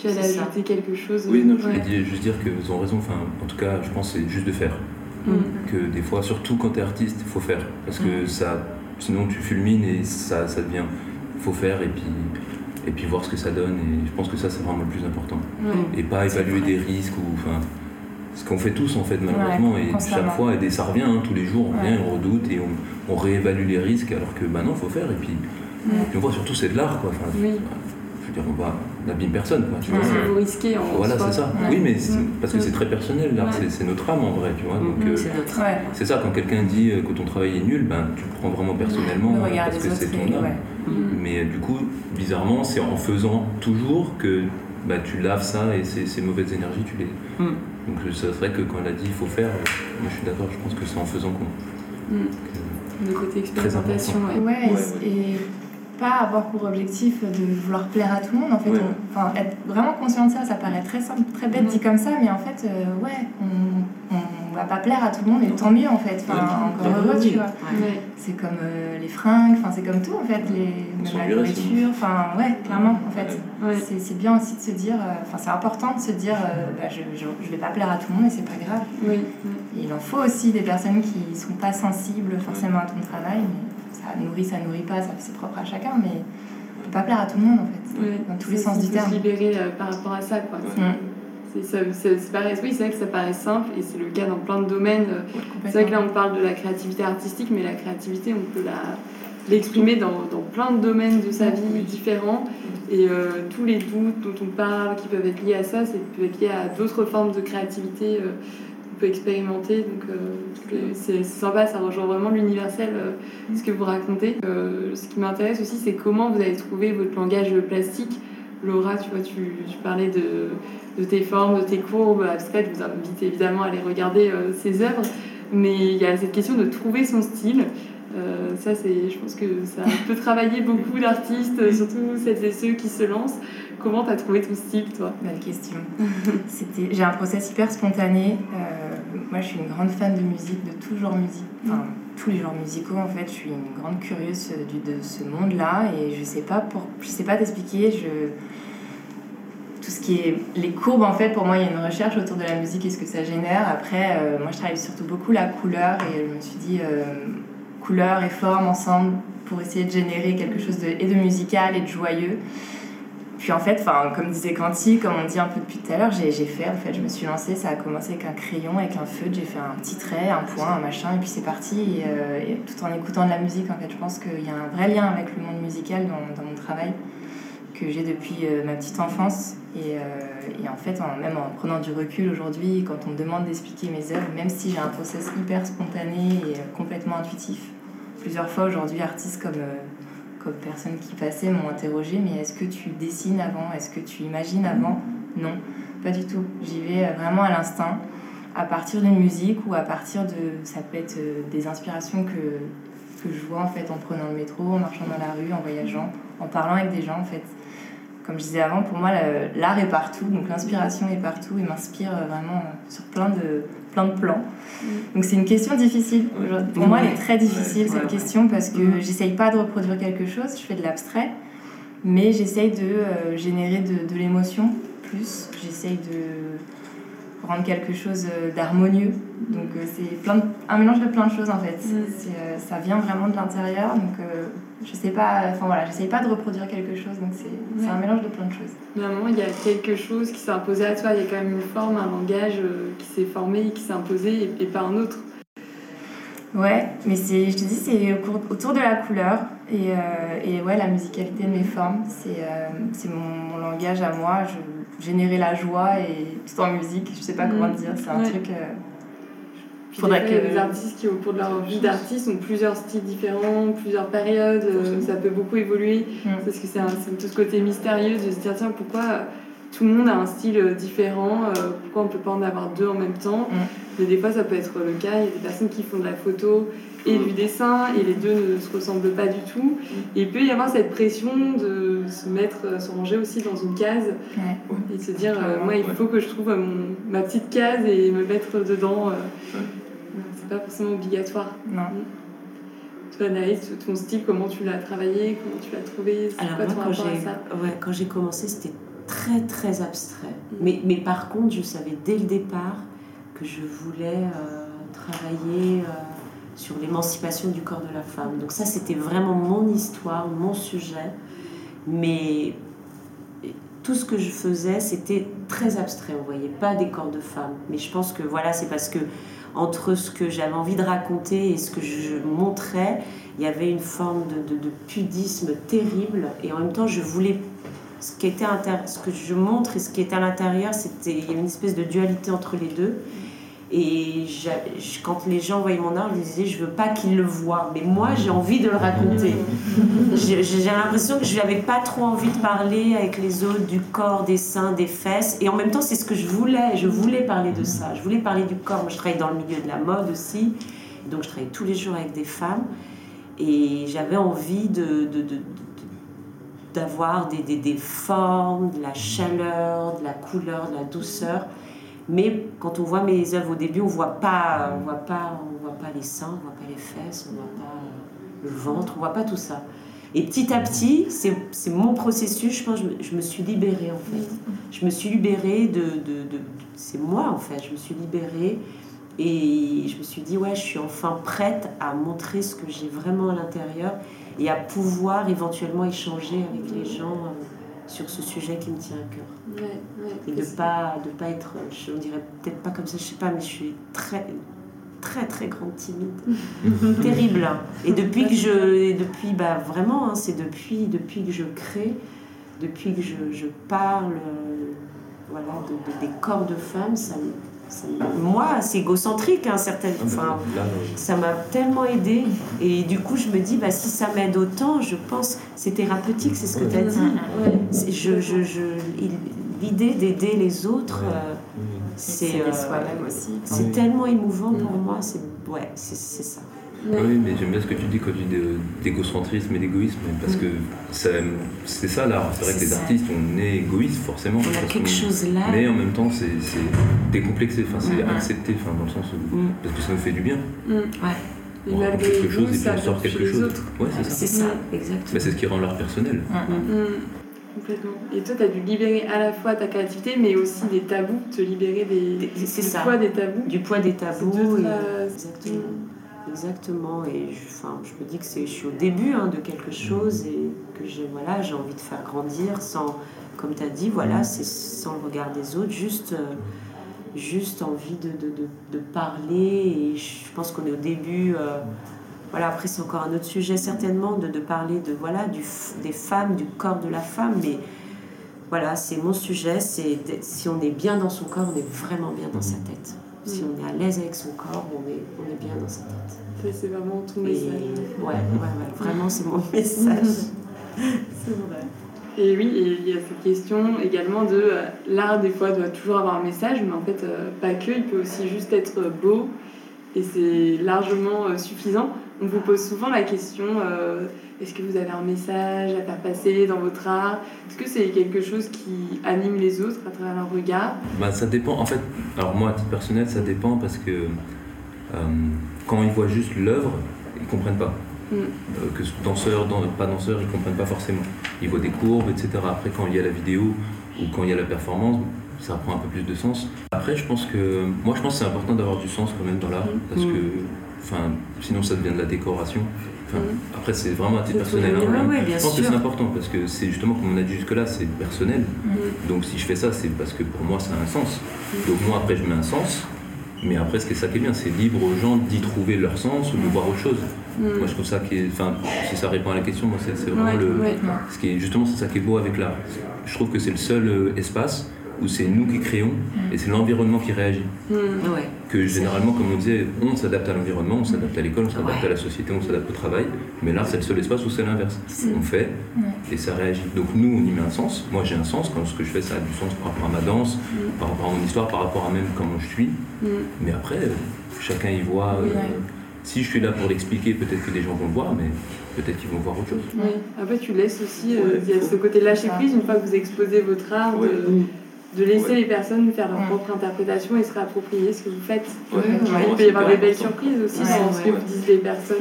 S1: Tu as ajouté quelque chose
S4: Oui, non, je voulais juste dire que vous avez raison. Enfin, en tout cas, je pense que c'est juste de faire. Mm. Que des fois, surtout quand tu es artiste, il faut faire. Parce que mm. ça, sinon tu fulmines et ça, ça devient. Il faut faire et puis, et puis voir ce que ça donne. Et je pense que ça, c'est vraiment le plus important. Et pas évaluer des risques ou. Enfin, ce qu'on fait tous en fait malheureusement et chaque fois et ça revient hein, tous les jours on vient on redoute et on, réévalue les risques alors que bah non faut faire et puis, on voit surtout c'est de l'art quoi dire, on va, n'abîme personne. Quoi,
S1: tu vois. vous risquez en
S4: Voilà, c'est ça. Oui, mais parce que c'est très personnel, l'art, c'est notre âme en vrai, tu vois. Donc, euh, c'est ça, quand quelqu'un dit euh, que ton travail est nul, ben, tu le prends vraiment personnellement parce que c'est ton âme. Mais euh, du coup, bizarrement, c'est en faisant toujours que bah, tu laves ça et ces, ces mauvaises énergies, tu les. Donc c'est vrai que quand elle a dit il faut faire, moi je suis d'accord, je pense que c'est en faisant qu'on.
S1: Mm. Le côté expérimentation,
S3: ouais. Ouais, et pas avoir pour objectif de vouloir plaire à tout le monde. En fait, enfin, être vraiment conscient de ça, ça paraît très simple, très bête dit comme ça, mais en fait, euh, ouais, on, on, va pas plaire à tout le monde et tant mieux en fait. Enfin, encore heureux, tu vois. C'est comme euh, les fringues, enfin, c'est comme tout en fait, les, même la nourriture, enfin, ouais, clairement en fait. C'est bien aussi de se dire, euh, enfin, c'est important de se dire, bah, je, je, vais pas plaire à tout le monde et c'est pas grave.
S1: Et
S3: il en faut aussi des personnes qui sont pas sensibles forcément à ton travail, mais ça nourrit, ça nourrit pas, c'est propre à chacun, mais on peut pas plaire à tout le monde en fait, dans tous les sens du terme.
S1: se libérer euh, par rapport à ça, quoi. C'est oui, c'est vrai que ça paraît simple et c'est le cas dans plein de domaines. C'est vrai que là on parle de la créativité artistique, mais la créativité on peut la l'exprimer dans, dans, plein de domaines de sa vie différents. Et euh, tous les doutes dont on parle qui peuvent être liés à ça, c'est peut être lié à d'autres formes de créativité euh, expérimenter. Donc euh, c'est sympa, ça rejoint vraiment l'universel, ce que vous racontez. Ce qui m'intéresse aussi, c'est comment vous avez trouvé votre langage plastique Laura, tu vois, tu, tu parlais de, de, tes formes, de tes courbes abstraites. Je vous invite évidemment à aller regarder ses œuvres. Mais il y a cette question de trouver son style. Euh, ça, c'est, je pense que ça peut travailler beaucoup d'artistes, surtout celles et ceux qui se lancent. Comment tu as trouvé ton style, toi?
S3: Bonne question. <laughs> C'était, j'ai un process hyper spontané. Euh, moi, je suis une grande fan de musique, de tout genre musique. Enfin, tous les genres musicaux, en fait. Je suis une grande curieuse de, ce monde-là et je sais pas, pour, je sais pas t'expliquer. Je tout ce qui est les courbes en fait pour moi il y a une recherche autour de la musique et ce que ça génère après euh, moi je travaille surtout beaucoup la couleur et je me suis dit couleurs et formes ensemble pour essayer de générer quelque chose de, et de musical et de joyeux. Puis en fait, comme disait Quanti, comme on dit un peu depuis tout à l'heure, j'ai fait, en fait, je me suis lancée, ça a commencé avec un crayon, avec un feutre, j'ai fait un petit trait, un point, un machin, et puis c'est parti, et, euh, tout en écoutant de la musique, en fait, je pense qu'il y a un vrai lien avec le monde musical dans, mon travail que j'ai depuis euh, ma petite enfance. Et, euh, et en fait, même en prenant du recul aujourd'hui, quand on me demande d'expliquer mes œuvres, même si j'ai un process hyper spontané et complètement intuitif, plusieurs fois aujourd'hui, artistes comme, comme personnes qui passaient m'ont interrogé mais est-ce que tu dessines avant? Est-ce que tu imagines avant? Non, pas du tout. J'y vais euh, vraiment à l'instinct, à partir d'une musique ou à partir de. Ça peut être euh, des inspirations que, que je vois en fait en prenant le métro, en marchant dans la rue, en voyageant, en parlant avec des gens en fait comme je disais avant, pour moi, l'art est partout, donc l'inspiration est partout et m'inspire vraiment sur plein de, plein de plans. Mm. Donc c'est une question difficile. Pour moi, elle est très difficile cette question parce que mm. j'essaye pas de reproduire quelque chose, je fais de l'abstrait, mais j'essaye de euh, générer de, de l'émotion plus. J'essaye de rendre quelque chose euh, d'harmonieux. Donc euh, c'est plein un mélange de plein de choses en fait. Mm. ça vient vraiment de l'intérieur. Donc je sais pas, enfin voilà, j'essaye pas de reproduire quelque chose, donc c'est un mélange de plein de choses.
S1: Mais à un moment, il y a quelque chose qui s'est imposé à toi, il y a quand même une forme, un langage euh, qui s'est formé, qui s'est imposé et, pas un autre.
S3: Ouais, mais c'est, je te dis, c'est autour de la couleur et, euh, et ouais, la musicalité de mes formes. C'est, euh, c'est mon, langage à moi. Je générais la joie et tout en musique, je sais pas comment mm. dire, c'est un truc
S1: il faudrait que les artistes qui, au cours de leur vie d'artiste, ont plusieurs styles différents, plusieurs périodes, euh, ça peut beaucoup évoluer. Mm. Parce que c'est tout ce côté mystérieux de se dire, tiens, pourquoi tout le monde a un style euh, différent, euh, pourquoi on ne peut pas en avoir deux en même temps mm. Mais des fois, ça peut être le cas. Il y a des personnes qui font de la photo et du dessin, et les deux ne se ressemblent pas du tout. Et il peut y avoir cette pression de se mettre, se ranger aussi dans une case, et de se dire, moi, il faut que je trouve mon, ma petite case et me mettre dedans c'est pas forcément obligatoire.
S3: Non.
S1: Toi, Naïs, ton style, comment tu l'as travaillé Comment tu l'as trouvé?
S2: Alors, moi, quand j'ai, ouais, quand j'ai commencé, c'était très, très abstrait. Mm. Mais, mais par contre, je savais dès le départ que je voulais euh, travailler euh, sur l'émancipation du corps de la femme. Donc, ça, c'était vraiment mon histoire, mon sujet. Mais tout ce que je faisais, c'était très abstrait. On voyait pas des corps de femmes. Mais je pense que voilà, c'est parce que entre ce que j'avais envie de raconter et ce que je montrais, il y avait une forme de, de, pudisme terrible. Et en même temps, je voulais. Ce, qui était ce que je montre et ce qui était à l'intérieur, c'était, il y avait une espèce de dualité entre les deux. Et quand les gens voyaient mon art, je disais, je veux pas qu'ils le voient, mais moi j'ai envie de le raconter. j'ai l'impression que je n'avais pas trop envie de parler avec les autres du corps, des seins, des fesses. Et en même temps, c'est ce que je voulais. Je voulais parler de ça. Je voulais parler du corps. Moi, je travaille dans le milieu de la mode aussi. Donc, je travaille tous les jours avec des femmes. Et j'avais envie de, d'avoir des, des, des formes, de la chaleur, de la couleur, de la douceur mais quand on voit mes œuvres au début, on voit pas, on voit pas, on voit pas les seins, on voit pas les fesses, on voit pas le ventre, on voit pas tout ça. Et petit à petit, c'est mon processus, je pense, je me, suis libérée en fait. Je me suis libérée de... de, de c'est moi en fait, je me suis libérée et je me suis dit, ouais, je suis enfin prête à montrer ce que j'ai vraiment à l'intérieur et à pouvoir éventuellement échanger avec les gens euh, sur ce sujet qui me tient à cœur. et de ne pas, de pas être, je ne dirais peut-être pas comme ça, je sais pas, mais je suis très, très, très grande timide. <laughs> Terrible. Et depuis que je. depuis, bah, vraiment, hein, c'est depuis, depuis que je crée, depuis que je, je parle voilà, de, des corps de femmes, ça, moi, c'est égocentrique, hein, certaines.
S4: Ah,
S2: Enfin,
S4: là,
S2: ça m'a tellement aidé. Et du coup, je me dis, bah, si ça m'aide autant, je pense, c'est thérapeutique, c'est ce que tu as dit. Je, je, je, L'idée d'aider les autres, euh, c'est
S3: C'est
S2: euh, tellement émouvant pour moi. C'est ouais, c'est c'est ça.
S4: Oui, mais j'aime bien ce que tu dis quand tu dis de- d'égocentrisme et d'égoïsme, parce que ça- c'est ça l'art. C'est vrai que les
S2: ça.
S4: artistes, on est égoïste forcément.
S2: On a quelque chose là.
S4: Mais en même temps, c'est décomplexé, enfin, c'est accepté, enfin, dans le sens où.
S2: Mm.
S4: Parce que ça nous fait du bien.
S1: Mm.
S2: Ouais,
S4: On raconte quelque chose et puis on sort quelque chose. Ouais, c'est ça.
S2: c'est ça,
S1: Mm.
S2: exactement.
S4: Bah, c'est ce qui rend l'art personnel.
S1: Complètement. Et toi, tu as dû libérer à la fois ta créativité, mais aussi des tabous, te libérer des, du
S2: ça.
S1: poids des tabous.
S2: Du poids des tabous.
S1: deux
S2: et-
S1: très-
S2: Exactement. Exactement. Et je, enfin, je me dis que je suis au début hein, de quelque chose et que j'ai, voilà, j'ai envie de faire grandir sans, comme tu as dit, voilà, c'est sans le regard des autres, juste, euh, juste envie de, de, de, de parler. Et je pense qu'on est au début. euh, voilà, après, c'est encore un autre sujet certainement de, de parler de, voilà, du, des femmes, du corps de la femme. Mais voilà, c'est mon sujet. C'est si on est bien dans son corps, on est vraiment bien dans sa tête. Si on est à l'aise avec son corps, on est, on est bien dans sa tête.
S1: C'est vraiment ton
S2: Et
S1: message.
S2: ouais, ouais, ouais, vraiment, c'est mon <laughs> message.
S1: C'est vrai. Et oui, et il y a cette question également de euh, l'art, des fois, doit toujours avoir un message, mais en fait, euh, pas que, il peut aussi juste être beau, et c'est largement euh, suffisant. On vous pose souvent la question euh, est-ce que vous avez un message à faire passer dans votre art? Est-ce que c'est quelque chose qui anime les autres à travers leur regard?
S4: Bah, ça dépend. En fait, alors moi, à titre personnel, ça dépend parce que euh, quand ils voient juste l'œuvre, ils comprennent pas.
S1: Mm.
S4: Euh, que danseur, dan- pas danseur, ils comprennent pas forcément. Ils voient des courbes, etc. Après, quand il y a la vidéo ou quand il y a la performance, ça prend un peu plus de sens. Après, je pense que moi, je pense que c'est important d'avoir du sens quand même dans l'art
S1: Mm.
S4: parce
S2: Mm.
S4: que, enfin, sinon ça devient de la décoration. Enfin,
S1: Mm.
S4: Après, c'est vraiment à titre personnel. hein. Je pense que c'est important parce que c'est justement, comme on a dit jusque-là, c'est personnel.
S1: Mm.
S4: Donc si je fais ça, c'est parce que pour moi, ça a un sens. Donc moi, après, je mets un sens. Mais après, ce qui est ça qui est bien, c'est libre aux gens d'y trouver leur sens ou de voir autre chose. Moi, je trouve ça qui est. Enfin, si ça répond à la question, moi, c'est c'est vraiment le. Ce qui est justement, c'est ça qui est beau avec l'art. Je trouve que c'est le seul euh, espace où c'est nous qui créons et c'est l'environnement qui réagit.
S1: Mm.
S2: Ouais.
S4: Que généralement, comme on disait, on s'adapte à l'environnement, on s'adapte à l'école, on s'adapte
S2: Ouais.
S4: à la société, on s'adapte au travail. Mais l'art, c'est le seul espace où c'est l'inverse. On fait et ça réagit. Donc nous, on y met un sens. Moi, j'ai un sens. Quand ce que je fais, ça a du sens par rapport à ma danse, par rapport à mon histoire, par rapport à même comment je suis.
S1: Mm.
S4: Mais après, euh, chacun y voit. euh. Si je suis là pour l'expliquer, peut-être que des gens vont le voir, mais peut-être qu'ils vont voir autre chose.
S1: Oui. Après, tu laisses aussi, euh,
S4: Ouais,
S1: il y a
S4: faut-
S1: ce côté lâcher prise une fois que vous exposez votre art,
S4: Ouais.
S1: de, laisser
S4: Ouais.
S1: les personnes faire leur
S3: Ouais.
S1: propre interprétation et se réapproprier ce que vous faites.
S4: Ouais,
S1: Ouais, il peut y avoir des belles surprises aussi
S3: Ouais,
S1: dans ce que
S4: ouais.
S1: vous disent les personnes.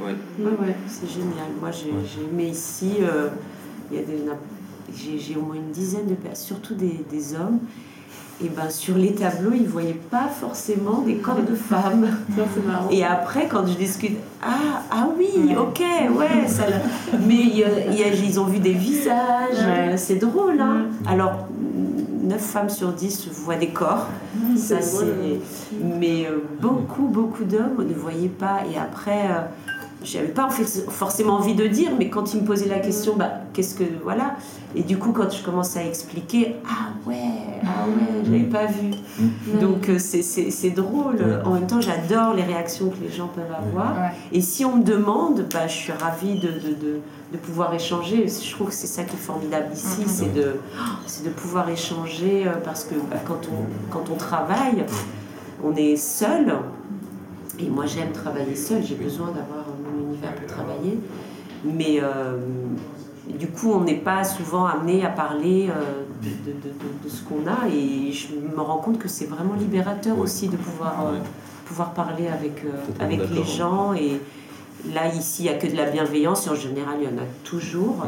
S2: Ouais, ouais, c'est génial. Moi, j'ai aimé ici, euh, il y a des, j'ai au moins une dizaine de personnes, surtout des, des hommes. Et ben sur les tableaux, ils ne voyaient pas forcément des corps de femmes. <laughs>
S1: Ça, c'est marrant.
S2: Et après, quand je discute, ah, ah oui, ok, ouais, ça, mais y a- il y a- ils ont vu des visages,
S3: Ouais.
S2: c'est drôle, hein. Alors, 9 femmes sur 10 voient des corps, ça
S1: C'est.
S2: Mais euh, beaucoup, beaucoup d'hommes ne voyaient pas. Et après, euh, j'avais pas en fait forcément envie de dire, mais quand ils me posaient la question, bah, qu'est-ce que. Voilà. Et du coup, quand je commence à expliquer, ah ouais, ah ouais, je l'avais pas vu.
S1: Mm.
S2: Donc euh, c'est- c'est c'est drôle. En même temps, j'adore les réactions que les gens peuvent avoir. Et si on me demande, bah, je suis ravie de, de, de, de pouvoir échanger. Je trouve que c'est ça qui est formidable ici,
S3: Mhm.
S2: c'est de, <gasps> c'est de pouvoir échanger euh, parce que bah, quand, on, quand on travaille, on est seul. Et moi, j'aime travailler seul. J'ai besoin d'avoir univers pour travailler. Mais euh, du coup, on n'est pas souvent amené à parler euh, de, de- de- de ce qu'on a. Et je me rends compte que c'est vraiment libérateur
S4: Ouais.
S2: aussi de pouvoir, euh, pouvoir parler avec, euh, avec les gens. Et là, ici, il n'y a que de la bienveillance. Et en général, il y en a toujours.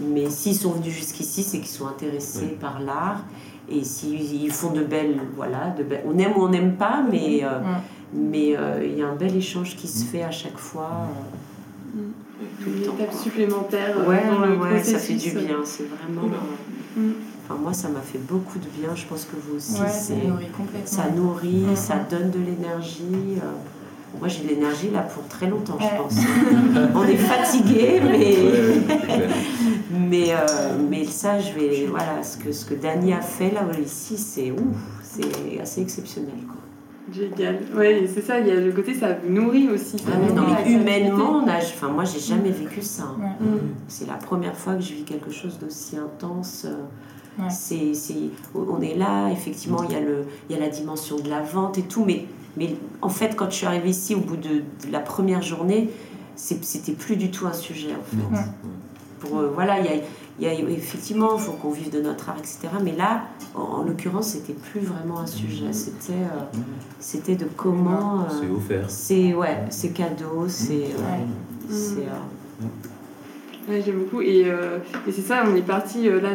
S2: Mais s'ils sont venus jusqu'ici, c'est qu'ils sont intéressés par l'art. Et s'ils font de belles. Voilà, de belles- on aime ou on n'aime pas, mais euh, mais euh, il y a un bel échange qui se fait à chaque fois. tout le
S1: Une
S2: temps.
S1: étape supplémentaire euh,
S2: Ouais,
S1: dans le
S2: ouais, ça fait du bien. C'est vraiment.
S1: Mm.
S2: Enfin, moi, ça m'a fait beaucoup de bien. Je pense que vous aussi.
S3: Ouais,
S2: c'est-
S3: ça nourrit complètement.
S2: ça nourrit,
S3: Mhm.
S2: ça donne de l'énergie. euh, moi j'ai de l'énergie là pour très longtemps, je pense. On est fatigué, <laughs> mais. <laughs> mais, euh, mais ça, je vais. Voilà, ce que, ce que Dani a fait là ici, c'est ouf, c'est assez exceptionnel. Quoi.
S1: Génial. Oui, c'est ça, il y a le côté, ça vous nourrit aussi.
S2: Ah non, mais humainement, on a, enfin, moi, j'ai jamais vécu ça. Mm. C'est la première fois que je vis quelque chose d'aussi intense. C'est, on est là, effectivement, il y, a le, il y a la dimension de la vente et tout, mais, mais en fait, quand je suis arrivée ici, au bout de, la première journée, c'était plus du tout un sujet, en fait. Pour, euh, voilà, il y a, il y a, effectivement, il faut qu'on vive de notre art, etc. Mais là, en, l'occurrence, c'était plus vraiment un sujet. Mmh. C'était, euh, c'était de comment.
S4: c'est euh, offert.
S2: C'est ouais, c'est cadeau, c'est.
S1: Mmh. Ouais, j'aime beaucoup. Et, euh, et c'est ça, on est parti euh, là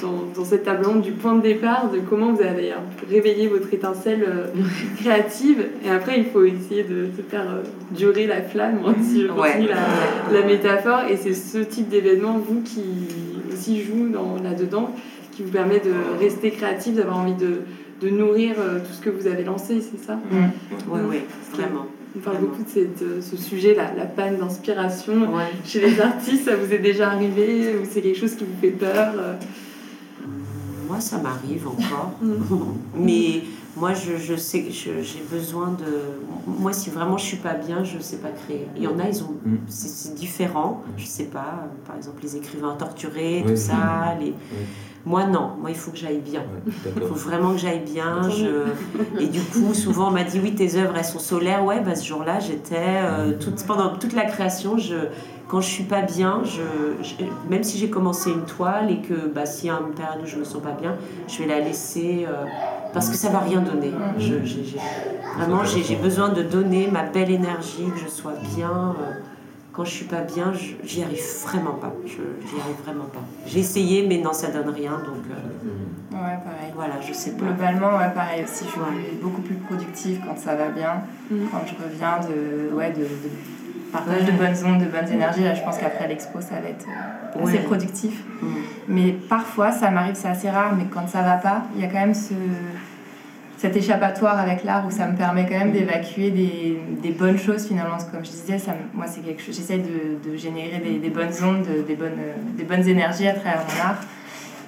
S1: dans, dans, cette table ronde du point de départ, de comment vous avez réveillé votre étincelle euh, <laughs> créative. Et après, il faut essayer de, faire durer la flamme, si je continue la, la, métaphore. Et c'est ce type d'événement, vous, qui aussi joue là-dedans, qui vous permet de rester créatif, d'avoir envie de, de, nourrir tout ce que vous avez lancé, c'est ça?
S2: Oui, oui, ouais, vraiment.
S1: On parle beaucoup de ce sujet, la, la panne d'inspiration. Chez les artistes, ça vous est déjà arrivé ou c'est quelque chose qui vous fait peur? Euh?
S2: Moi, ça m'arrive encore. Mm. Mais moi, je, je sais que j'ai besoin de. Moi, si vraiment je suis pas bien, je ne sais pas créer. Il y en a, ils ont. Mm. C'est différent. Je sais pas. Par exemple, les écrivains torturés, tout ça. Les moi, non. Moi, il faut que j'aille bien. il faut vraiment que j'aille bien. Je... <laughs> Et du coup, souvent, on m'a dit oui, tes œuvres, elles sont solaires. Ouais, bah, ce jour-là, j'étais. Euh, toute... Pendant toute la création, je... quand je suis pas bien, je... même si j'ai commencé une toile et que bah, s'il y a une période où je me sens pas bien, je vais la laisser. Euh, parce que ça va rien donner. Je, Vraiment, j'ai besoin de donner ma belle énergie, que je sois bien. Euh, quand je suis pas bien, j'y arrive vraiment pas. J'y arrive vraiment pas. J'ai essayé, mais non, ça donne rien. Donc,
S3: euh, ouais, pareil.
S2: Voilà, je sais pas.
S3: Globalement, ouais, pareil aussi. Je suis beaucoup plus productive quand ça va bien. Mhm. Quand je reviens de, ouais, de, partage de bonnes ondes, de bonnes énergies. Là, je pense qu'après l'expo, ça va être euh, assez productif. Mhm. Mais parfois, ça m'arrive, c'est assez rare, mais quand ça va pas, il y a quand même ce cet échappatoire avec l'art où ça me permet quand même d'évacuer des, des, bonnes choses finalement. Comme je disais, ça, moi c'est quelque chose, j'essaie de, de, générer des, des, bonnes ondes, des, bonnes, des bonnes énergies à travers mon art.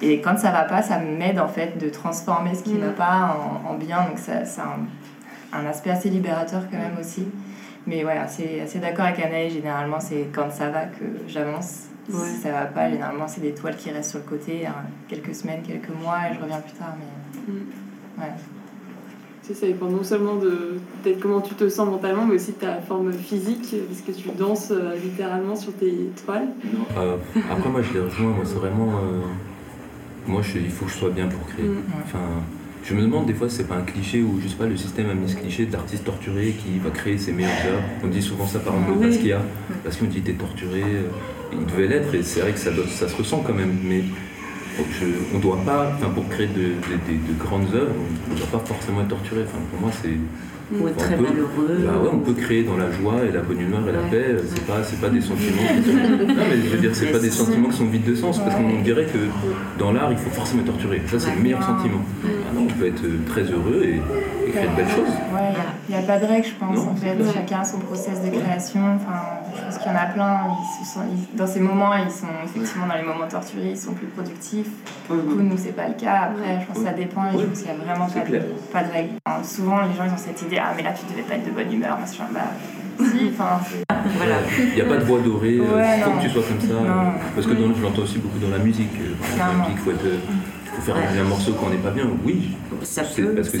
S3: Et quand ça va pas, ça m'aide en fait de transformer ce qui ne va mm. pas en, en, bien. Donc ça, un, aspect assez libérateur quand même aussi. Mais voilà, c'est assez d'accord avec Anaïs, généralement c'est quand ça va que j'avance. Si ça va pas, généralement c'est des toiles qui restent sur le côté hein, quelques semaines, quelques mois et je reviens plus tard. Mais mm. ouais
S1: ça dépend non seulement de peut-être comment tu te sens mentalement, mais aussi de ta forme physique, parce que tu danses euh, littéralement sur tes toiles.
S4: Euh, après, moi, je les rejoins. Moi, c'est vraiment. Euh, moi, je, il faut que je sois bien pour créer. Mm. Enfin, je me demande des fois si c'est pas un cliché ou je sais pas, le système a mis ce cliché d'artiste torturé qui va créer ses meilleures œuvres. On dit souvent ça par exemple de Basquiat, parce qu'on dit t'es torturé. Il devait l'être et c'est vrai que ça, ça se ressent quand même. Mais on doit pas, enfin, pour créer de, de, grandes œuvres, on ne doit pas forcément être torturé. Enfin, pour moi, c'est.
S2: Ou être très malheureux.
S4: Bah ouais, on peut créer dans la joie et la bonne humeur et la paix. C'est pas, c'est pas des sentiments. Qui sont... <laughs> non, mais je veux dire, c'est pas des sentiments qui sont vides de sens, parce qu'on dirait que dans l'art, il faut forcément être torturé. Ça, c'est le meilleur sentiment. Ah non, on peut être très heureux et, créer de belles choses.
S3: Ouais, il n'y a, pas de règle, je pense. En fait, chacun a son process de création. Enfin, je pense qu'il y en a plein. Ils dans ces moments, ils sont effectivement dans les moments torturés, ils sont plus productifs. Pour le coup, nous, c'est pas le cas. Après, je pense que ça dépend et je pense qu'il n'y a vraiment pas de, pas de, règle. souvent, les gens ils ont cette idée Ah, mais là, tu devais pas être de bonne humeur. Bah, si, <laughs> enfin.
S4: voilà. Il n'y a pas de voix dorée, il euh, faut que tu sois comme ça. Parce que je l'entends aussi beaucoup dans la musique. Euh, dans la musique, il faut être. Il faut faire un morceau quand on n'est pas bien, oui.
S2: Ça peut,
S4: parce que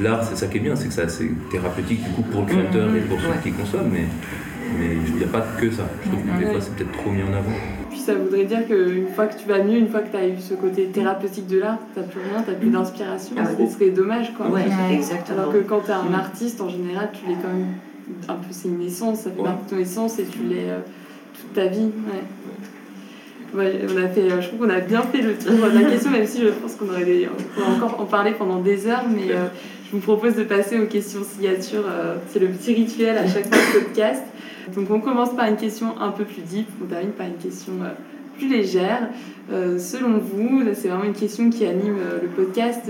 S4: l'art, c'est ça qui est bien, c'est que c'est thérapeutique du coup pour le créateur mm-hmm. et pour celui qui consomme, mais mais il n'y a pas que ça. Je trouve que des fois, c'est peut-être trop mis en avant.
S1: Puis ça voudrait dire qu'une fois que tu vas mieux, une fois que tu as eu ce côté thérapeutique de l'art, tu n'as plus rien, tu n'as plus d'inspiration. Ah ce serait dommage. Quoi.
S2: Ouais, exactement.
S1: Alors que quand tu es un artiste, en général, tu l'es quand même un peu, c'est une essence, ça fait partie de ton essence et tu l'es euh, toute ta vie. Ouais. On a fait, euh, je trouve qu'on a bien fait le tour de la question, même si je pense qu'on aurait encore en parler pendant des heures, mais euh, je vous propose de passer aux questions signature. c'est le petit rituel à chaque fois de podcast. Donc on commence par une question un peu plus deep, on termine par une question euh, plus légère. Euh, selon vous, c'est vraiment une question qui anime euh, le podcast.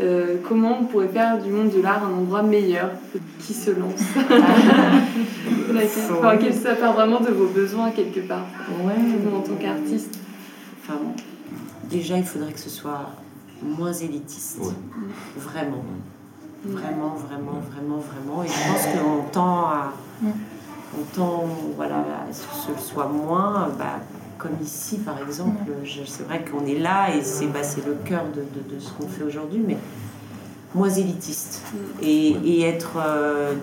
S1: Euh, comment on pourrait faire du monde de l'art un endroit meilleur Qui se lance <laughs> enfin, Ça part vraiment de vos besoins quelque part,
S2: Ouais.
S1: vous en tant qu'artiste.
S2: Enfin, bon, déjà, il faudrait que ce soit moins élitiste.
S4: Ouais.
S2: Vraiment.
S1: Ouais.
S2: Vraiment, vraiment, vraiment, vraiment. Et je pense qu'on tend à. On tend voilà, à ce que ce soit moins. Bah, comme ici, par exemple, je- c'est vrai qu'on est là et c'est bah, c'est le cœur de, de- de ce qu'on fait aujourd'hui, mais moins élitiste. Et, et être. euh,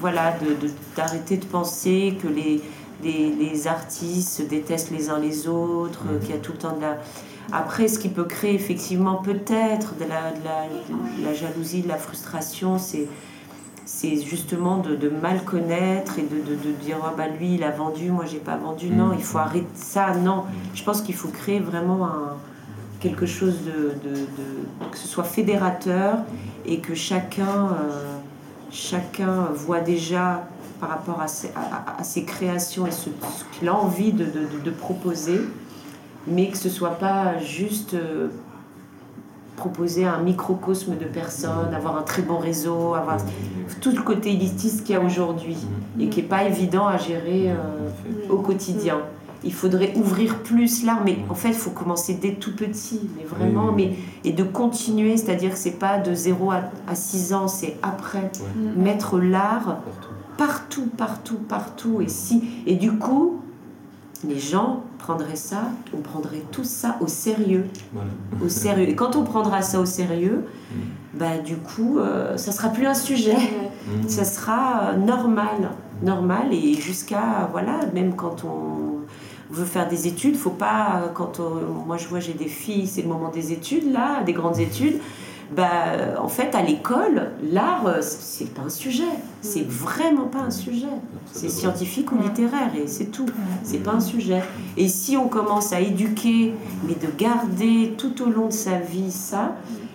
S2: voilà, de- de- d'arrêter de, penser que les, les, les artistes se détestent les uns les autres,
S4: Mhm.
S2: qu'il y a tout le temps de la. Après, ce qui peut créer effectivement peut-être de la, de la, de la jalousie, de la frustration, c'est c'est justement de, de mal connaître et de, de, de dire oh, bah lui il a vendu, moi j'ai pas vendu. Non,
S4: Mhm.
S2: il faut arrêter ça. Non, je pense qu'il faut créer vraiment un, quelque chose de, de, de- que ce soit fédérateur et que chacun euh, chacun voit déjà par rapport à ses, à, ses créations et ce, ce qu'il a envie de, de, de- de proposer, mais que ce soit pas juste euh, proposer un microcosme de personnes, avoir un très bon réseau, avoir tout le côté élitiste qu'il y a aujourd'hui et qui n'est pas évident à gérer euh, au quotidien. Il faudrait ouvrir plus l'art, mais en fait, il faut commencer dès tout petit, mais vraiment, mais et de continuer, c'est-à-dire que c'est pas de 0 à, à 6 ans, c'est après. Mettre l'art
S4: Partout.
S2: partout, partout, partout. Et, si, et du coup, les gens prendraient ça, on prendrait tout ça au sérieux.
S4: Voilà.
S2: Au sérieux. Et quand on prendra ça au sérieux, bah, du coup, euh, ça sera plus un sujet.
S4: Mhm.
S2: Ça sera euh, normal. Normal. Et jusqu'à, voilà, même quand on veut faire des études, faut pas, euh, quand on- moi je vois, j'ai des filles, c'est le moment des études, là, des grandes études. Bah, en fait, à l'école, l'art, euh, c'est pas un sujet. C'est vraiment pas un sujet.
S4: Ça
S2: C'est scientifique ou littéraire et c'est tout. C'est pas un sujet. Et si on commence à éduquer, mais de garder tout au long de sa vie ça,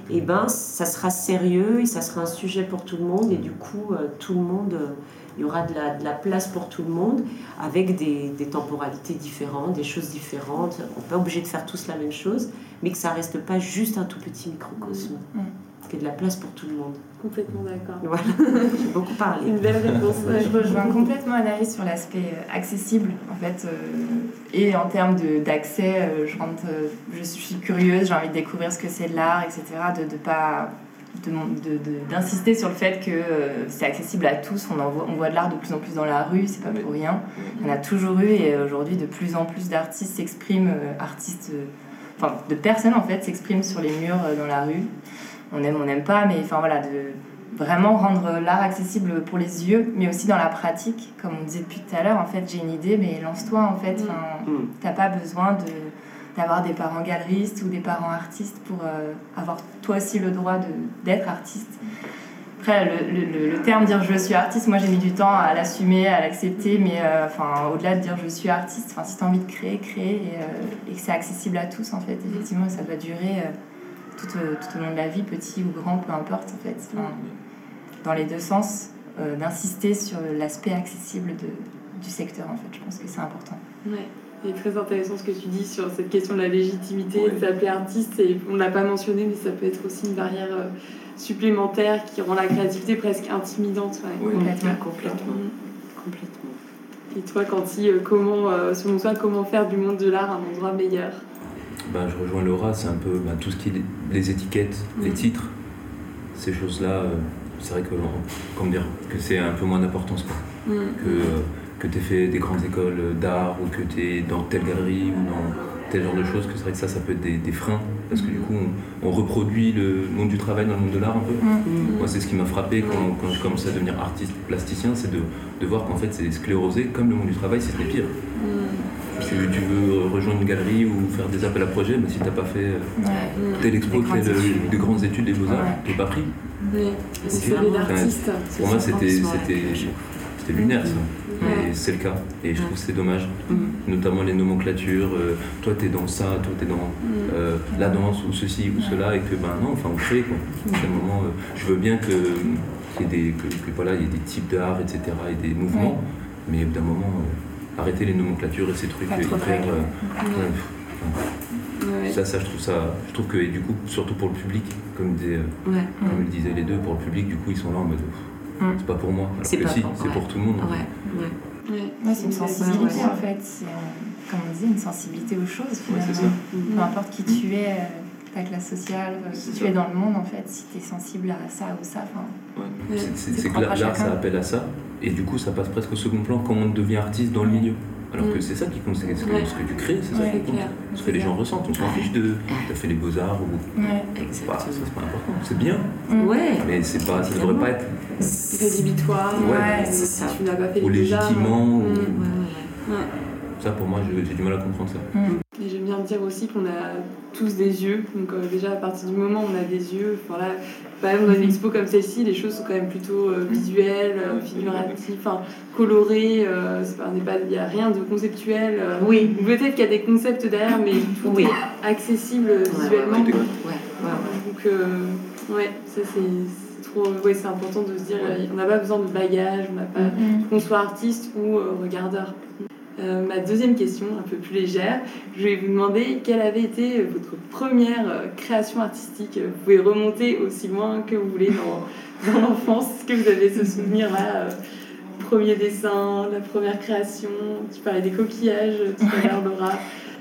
S2: et ben ça sera sérieux et ça sera un sujet pour tout le monde et du coup euh, tout le monde, euh, il y aura de la, de la place pour tout le monde avec des, des temporalités différentes, des choses différentes. On n'est pas obligé de faire tous la même chose, mais que ça reste pas juste un tout petit microcosme.
S3: Mm.
S2: Qu'il y ait de la place pour tout le monde.
S1: Complètement d'accord.
S2: Voilà, <laughs> j'ai beaucoup parlé.
S1: Une belle réponse. ouais.
S3: Je rejoins complètement Anaïs sur l'aspect euh, accessible, en fait, euh, et en termes de- d'accès, euh, je, rentre, euh, je suis curieuse, j'ai envie de découvrir ce que c'est de l'art, etc., de ne pas de mon- de- de- d'insister sur le fait que euh, c'est accessible à tous, on, en voit, on voit de l'art de plus en plus dans la rue, c'est pas pour rien, on a toujours eu, et aujourd'hui de plus en plus d'artistes s'expriment, euh, artistes, euh, enfin de personnes en fait s'expriment sur les murs euh, dans la rue, on aime, on n'aime pas, mais enfin voilà, de vraiment rendre l'art accessible pour les yeux, mais aussi dans la pratique. Comme on disait depuis tout à l'heure, en fait, j'ai une idée, mais lance-toi, en fait. Enfin,
S2: Mm.
S3: T'as pas besoin de d'avoir des parents galeristes ou des parents artistes pour euh, avoir toi aussi le droit de- d'être artiste. Après, le, le- le- le terme dire je suis artiste, moi j'ai mis du temps à l'assumer, à l'accepter, mais euh, enfin, au-delà de dire je suis artiste, enfin, si tu as envie de créer, créer, et, euh, et que c'est accessible à tous, en fait, effectivement, ça doit durer euh, tout, euh, tout au long de la vie, petit ou grand, peu importe, en fait. Enfin, dans les deux sens, euh, d'insister sur l'aspect accessible de, du secteur, en fait. Je pense que c'est important.
S1: Ouais. Et très intéressant ce que tu dis sur cette question de la légitimité,
S4: Ouais.
S1: de s'appeler artiste. Et on l'a pas mentionné, mais ça peut être aussi une barrière euh, supplémentaire qui rend la créativité presque intimidante. ouais.
S4: Oui.
S3: Complètement.
S2: Complètement.
S1: Mm.
S2: Complètement.
S1: Et toi, Quentin, euh, comment, euh, selon toi, comment faire du monde de l'art un endroit meilleur?
S4: Ben, je rejoins Laura, c'est un peu ben, tout ce qui est les- étiquettes, les
S1: Mhm.
S4: titres, ces choses-là, euh, c'est vrai que, comment dire, que c'est un peu moins d'importance. quoi.
S1: Mm.
S4: Que, que tu aies fait des grandes écoles d'art ou que tu es dans telle galerie ou dans tel genre de choses, que c'est vrai que ça, ça peut être des, des freins parce que du coup, on, on reproduit le monde du travail dans le monde de l'art un peu.
S2: Mm.
S4: Moi, c'est ce qui m'a frappé quand, quand je commençais à devenir artiste plasticien, c'est de, de voir qu'en fait, c'est sclérosé comme le monde du travail, si ce n'est pire.
S1: Mm.
S4: Tu, tu veux rejoindre une galerie ou faire des appels à projets, mais si t'as pas fait euh,
S3: Ouais.
S1: Mm.
S4: telle expo,
S3: Des grandes
S4: telle,
S3: études.
S4: de grandes études des beaux-arts,
S3: Ouais.
S4: t'es pas pris.
S1: Et C'est
S2: vraiment-
S1: d'artiste.
S4: Pour moi, c'était c'était lunaire ça. Mais c'est le cas. Et je trouve que c'est dommage.
S2: Mm.
S4: Notamment les nomenclatures. euh, toi, t'es dans ça, toi, t'es dans
S1: Mm.
S4: euh, la danse ou ceci ou cela. Et que, ben non, enfin, on crée quoi.
S1: Mm.
S4: Un moment, euh, je veux bien que, qu'il y ait des, que, que, voilà, il y ait des types d'art, etc. et des mouvements. Mais d'un moment, euh, arrêter les nomenclatures et ces trucs hyper.
S1: Ouais.
S4: ça ça, je trouve ça, je trouve que et du coup, surtout pour le public, comme, disait,
S2: Ouais.
S4: comme le disaient les deux, pour le public, du coup, ils sont là en mode. C'est pas pour moi. Alors
S2: C'est
S4: que
S2: pas
S4: si,
S2: pour-
S4: c'est
S2: ouais.
S4: pour tout le monde.
S2: Ouais, ouais.
S1: Ouais.
S3: Ouais, c'est une sensibilité
S2: ouais.
S3: en fait. C'est, euh, comme on disait, une sensibilité aux choses
S4: Ouais,
S3: finalement.
S4: c'est ça.
S3: Peu importe qui tu es, euh, ta classe sociale, euh, qui
S4: C'est
S3: tu
S4: ça.
S3: es dans le monde en fait, si tu es sensible à ça ou ça,
S4: C'est- C'est
S3: c'est
S4: c'est que là, là, ça appelle à ça, et du coup, ça passe presque au second plan quand on devient artiste dans le milieu. Alors que
S1: Mm.
S4: c'est ça qui compte, c'est ce que,
S1: Ouais.
S4: ce que tu crées, c'est ça
S3: Ouais,
S4: qui compte.
S1: clair.
S4: Ce que les gens ressentent. On s'en fiche de. T'as fait les beaux-arts ou.
S3: Ouais.
S4: Bah, ça,
S2: Exactement.
S4: c'est pas important. C'est bien,
S3: Mm.
S2: Ouais.
S4: mais c'est pas, ça devrait pas être
S1: Rédhibitoire.
S4: Ouais,
S2: c'est ça.
S1: Si tu n'as pas fait
S4: ou
S1: les beaux-arts.
S4: légitimant. ou-.
S2: Ouais, ouais, ouais.
S4: Ça, pour moi, j'ai du mal à comprendre ça.
S1: Et j'aime bien dire aussi qu'on a tous des yeux. Donc euh, déjà à partir du moment où on a des yeux, enfin là, par exemple dans une expo comme celle-ci, les choses sont quand même plutôt euh, visuelles, euh, figuratives, enfin colorées. euh, Il n'y a rien de conceptuel. euh.
S2: Oui.
S1: Ou Peut-être qu'il y a des concepts derrière, mais tout
S2: Oui.
S1: est accessible
S2: Ouais,
S1: visuellement.
S2: Ouais, ouais.
S1: Donc euh, ouais, ça c'est. Ouais, c'est important de se dire, on n'a pas besoin de bagage, on n'a pas
S3: Mm.
S1: qu'on soit artiste ou euh, regardeur. Euh, ma deuxième question, un peu plus légère, je vais vous demander quelle avait été votre première euh, création artistique. Vous pouvez remonter aussi loin que vous voulez dans, <laughs> dans l'enfance. Est-ce que vous avez ce souvenir-là euh, Premier dessin, la première création, tu parlais des coquillages tout à l'heure, Laura.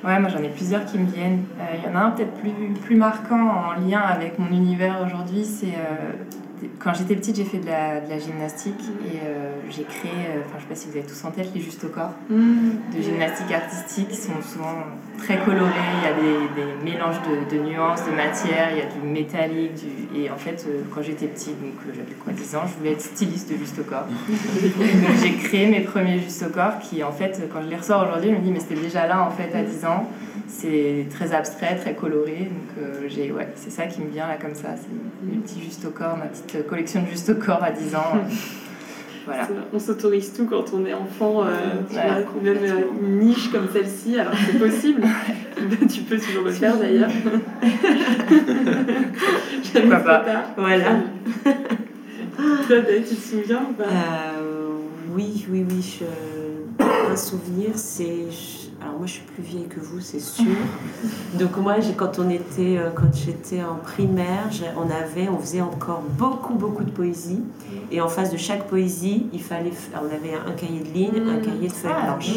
S3: Ouais, moi j'en ai plusieurs qui me viennent. Euh, Il y en a un peut-être plus, plus marquant en lien avec mon univers aujourd'hui. C'est quand j'étais petite, j'ai fait de la, de la gymnastique et euh, j'ai créé, euh, enfin je sais pas si vous avez tous en tête, les Juste au corps de gymnastique artistique qui sont souvent très colorés. Il y a des, des mélanges de, de nuances, de matières, il y a du métallique. Du... Et en fait, euh, quand j'étais petite, donc euh, j'avais quoi 10 ans, je voulais être styliste de Juste au corps. <laughs> Donc j'ai créé mes premiers Juste au corps qui, en fait, quand je les ressors aujourd'hui, je me dis, mais c'était déjà là en fait à 10 ans. C'est très abstrait, très coloré. Donc euh, j'ai, ouais, c'est ça qui me vient là comme ça. C'est mes petits Juste au corps, ma petite collection de Juste au corps à 10 ans. <laughs> Voilà.
S1: On s'autorise tout quand on est enfant, euh, tu
S3: Ouais,
S1: vois, même euh, une niche comme celle-ci, alors c'est possible. <laughs> <laughs> tu peux toujours le faire d'ailleurs.
S3: Pourquoi pas.
S1: tard.
S2: Voilà.
S1: Toi, Dave, tu te souviens ou pas?
S2: Euh, oui, oui, oui. je- Un souvenir, c'est. Alors moi, je suis plus vieille que vous, c'est sûr. <laughs> Donc moi, j'ai- quand on était, euh, quand j'étais en primaire, on avait, on faisait encore beaucoup, beaucoup de poésie. Et en face de chaque poésie, il fallait, on avait un cahier de ligne, un
S1: Mm.
S2: cahier de feuilles
S3: Ah,
S2: blanches.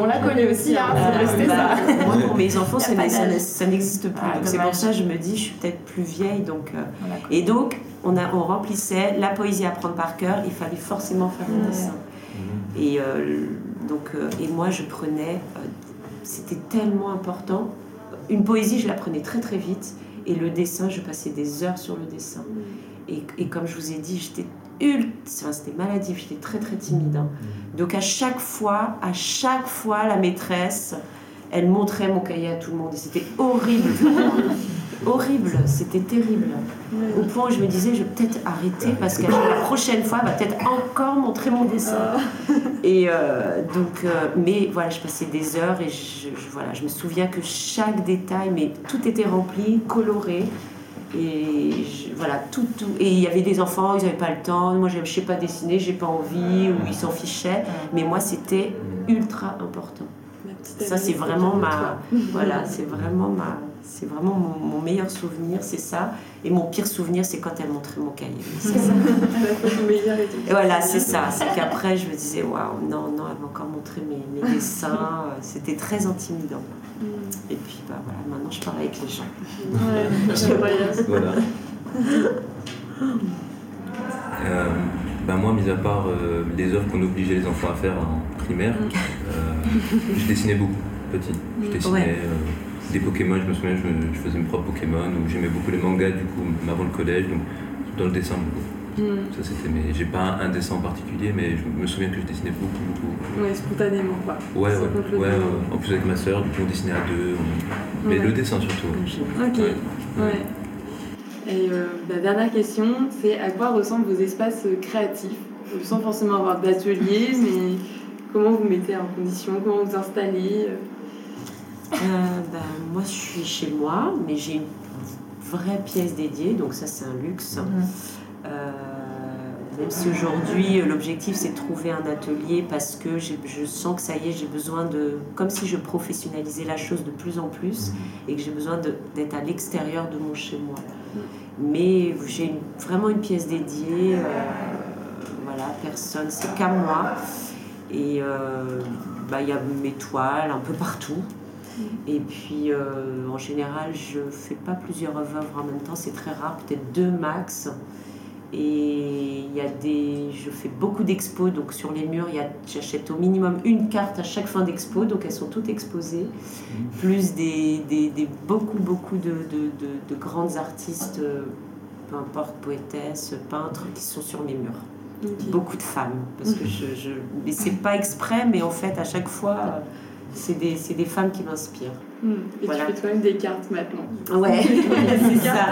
S1: On
S3: l'a connu aussi, hein, c'est resté ça.
S2: bah, moi, pour mes <laughs> enfants, ça, n'existe plus.
S3: Ah,
S2: Donc, c'est pour ça que je me dis, je suis peut-être plus vieille. Donc, euh,
S3: Voilà.
S2: et donc, on, a, on remplissait la poésie à prendre par cœur. Il fallait forcément faire un dessin. Et, euh, donc, euh, et moi, je prenais. euh, C'était tellement important. Une poésie, je la prenais très très vite. Et le dessin, je passais des heures sur le dessin. Et, et comme je vous ai dit, j'étais ultra. enfin, C'était maladif, j'étais très très timide. hein. Donc à chaque fois, à chaque fois, la maîtresse, elle montrait mon cahier à tout le monde. Et c'était horrible. <laughs> horrible, c'était terrible. Au point où je me disais, je vais peut-être arrêter parce que la prochaine fois, elle va peut-être encore montrer mon dessin. Et euh, donc, euh, mais voilà, je passais des heures et je, je- voilà, je me souviens que chaque détail, mais tout était rempli, coloré. Et je- voilà, tout, tout. Et il y avait des enfants, ils n'avaient pas le temps. Moi, je ne sais pas dessiner, j'ai pas envie, ou ils s'en fichaient. Mais moi, c'était ultra important. Ça, c'est vraiment ma. Voilà, c'est vraiment ma. C'est vraiment mon, mon meilleur souvenir, c'est ça. Et mon pire souvenir, c'est quand elle montrait mon cahier. <laughs> C'est ça.
S1: Et
S2: voilà, c'est ça. C'est qu'après, je me disais, waouh, non, non, elle va encore montrer mes, mes <laughs> dessins. Euh, C'était très intimidant.
S1: Mm.
S2: Et puis, bah voilà, maintenant, je parle avec les gens.
S1: Ouais, <laughs> incroyable.
S4: Voilà. Euh, ben moi, mis à part euh, les œuvres qu'on obligeait les enfants à faire en primaire, euh, je dessinais beaucoup, petit. Je dessinais
S2: Ouais.
S4: Euh, des Pokémon, je me souviens, je, je faisais mes propres Pokémon, ou j'aimais beaucoup les mangas, du coup, avant le collège, donc dans le dessin beaucoup.
S1: Mm.
S4: Ça, c'était. J'ai pas un, dessin en particulier, mais je me souviens que je dessinais beaucoup, beaucoup.
S1: Ouais, spontanément, quoi.
S4: Ouais, ouais, ouais. En plus, avec ma soeur, du coup, on dessinait à deux. on- Mais
S1: Ouais.
S4: le dessin surtout.
S1: Ok,
S4: Ouais.
S1: Et euh, la dernière question, c'est à quoi ressemblent vos espaces euh, créatifs? Euh, Sans forcément avoir d'atelier, mais comment vous mettez en condition, comment vous installez euh,
S2: ben, moi, je suis chez moi, mais j'ai une vraie pièce dédiée, donc ça, c'est un luxe.
S3: Mhm.
S2: Euh, même si aujourd'hui l'objectif c'est de trouver un atelier parce que je sens que ça y est, j'ai besoin de. comme si je professionnalisais la chose de plus en plus et que j'ai besoin d'être à l'extérieur de mon chez moi. Mais j'ai vraiment une pièce dédiée, euh, voilà, personne, c'est qu'à moi. Et euh, bah, il y a mes toiles un peu partout. Et puis, en général, je ne fais pas plusieurs œuvres en même temps, c'est très rare, peut-être deux max. Et il y a des, je fais beaucoup d'expos, donc sur les murs, j'achète au minimum une carte à chaque fin d'expo, donc elles sont toutes exposées, mmh. plus des, des, beaucoup, beaucoup de, de, de, grandes artistes, euh, peu importe, poétesses, peintres, qui sont sur mes murs. Beaucoup de femmes, parce que je, je mais c'est pas exprès, mais en fait, à chaque fois, c'est des, des femmes qui m'inspirent.
S1: Hmm. Et tu fais toi-même des cartes maintenant.
S2: Ouais, <laughs> c'est ça.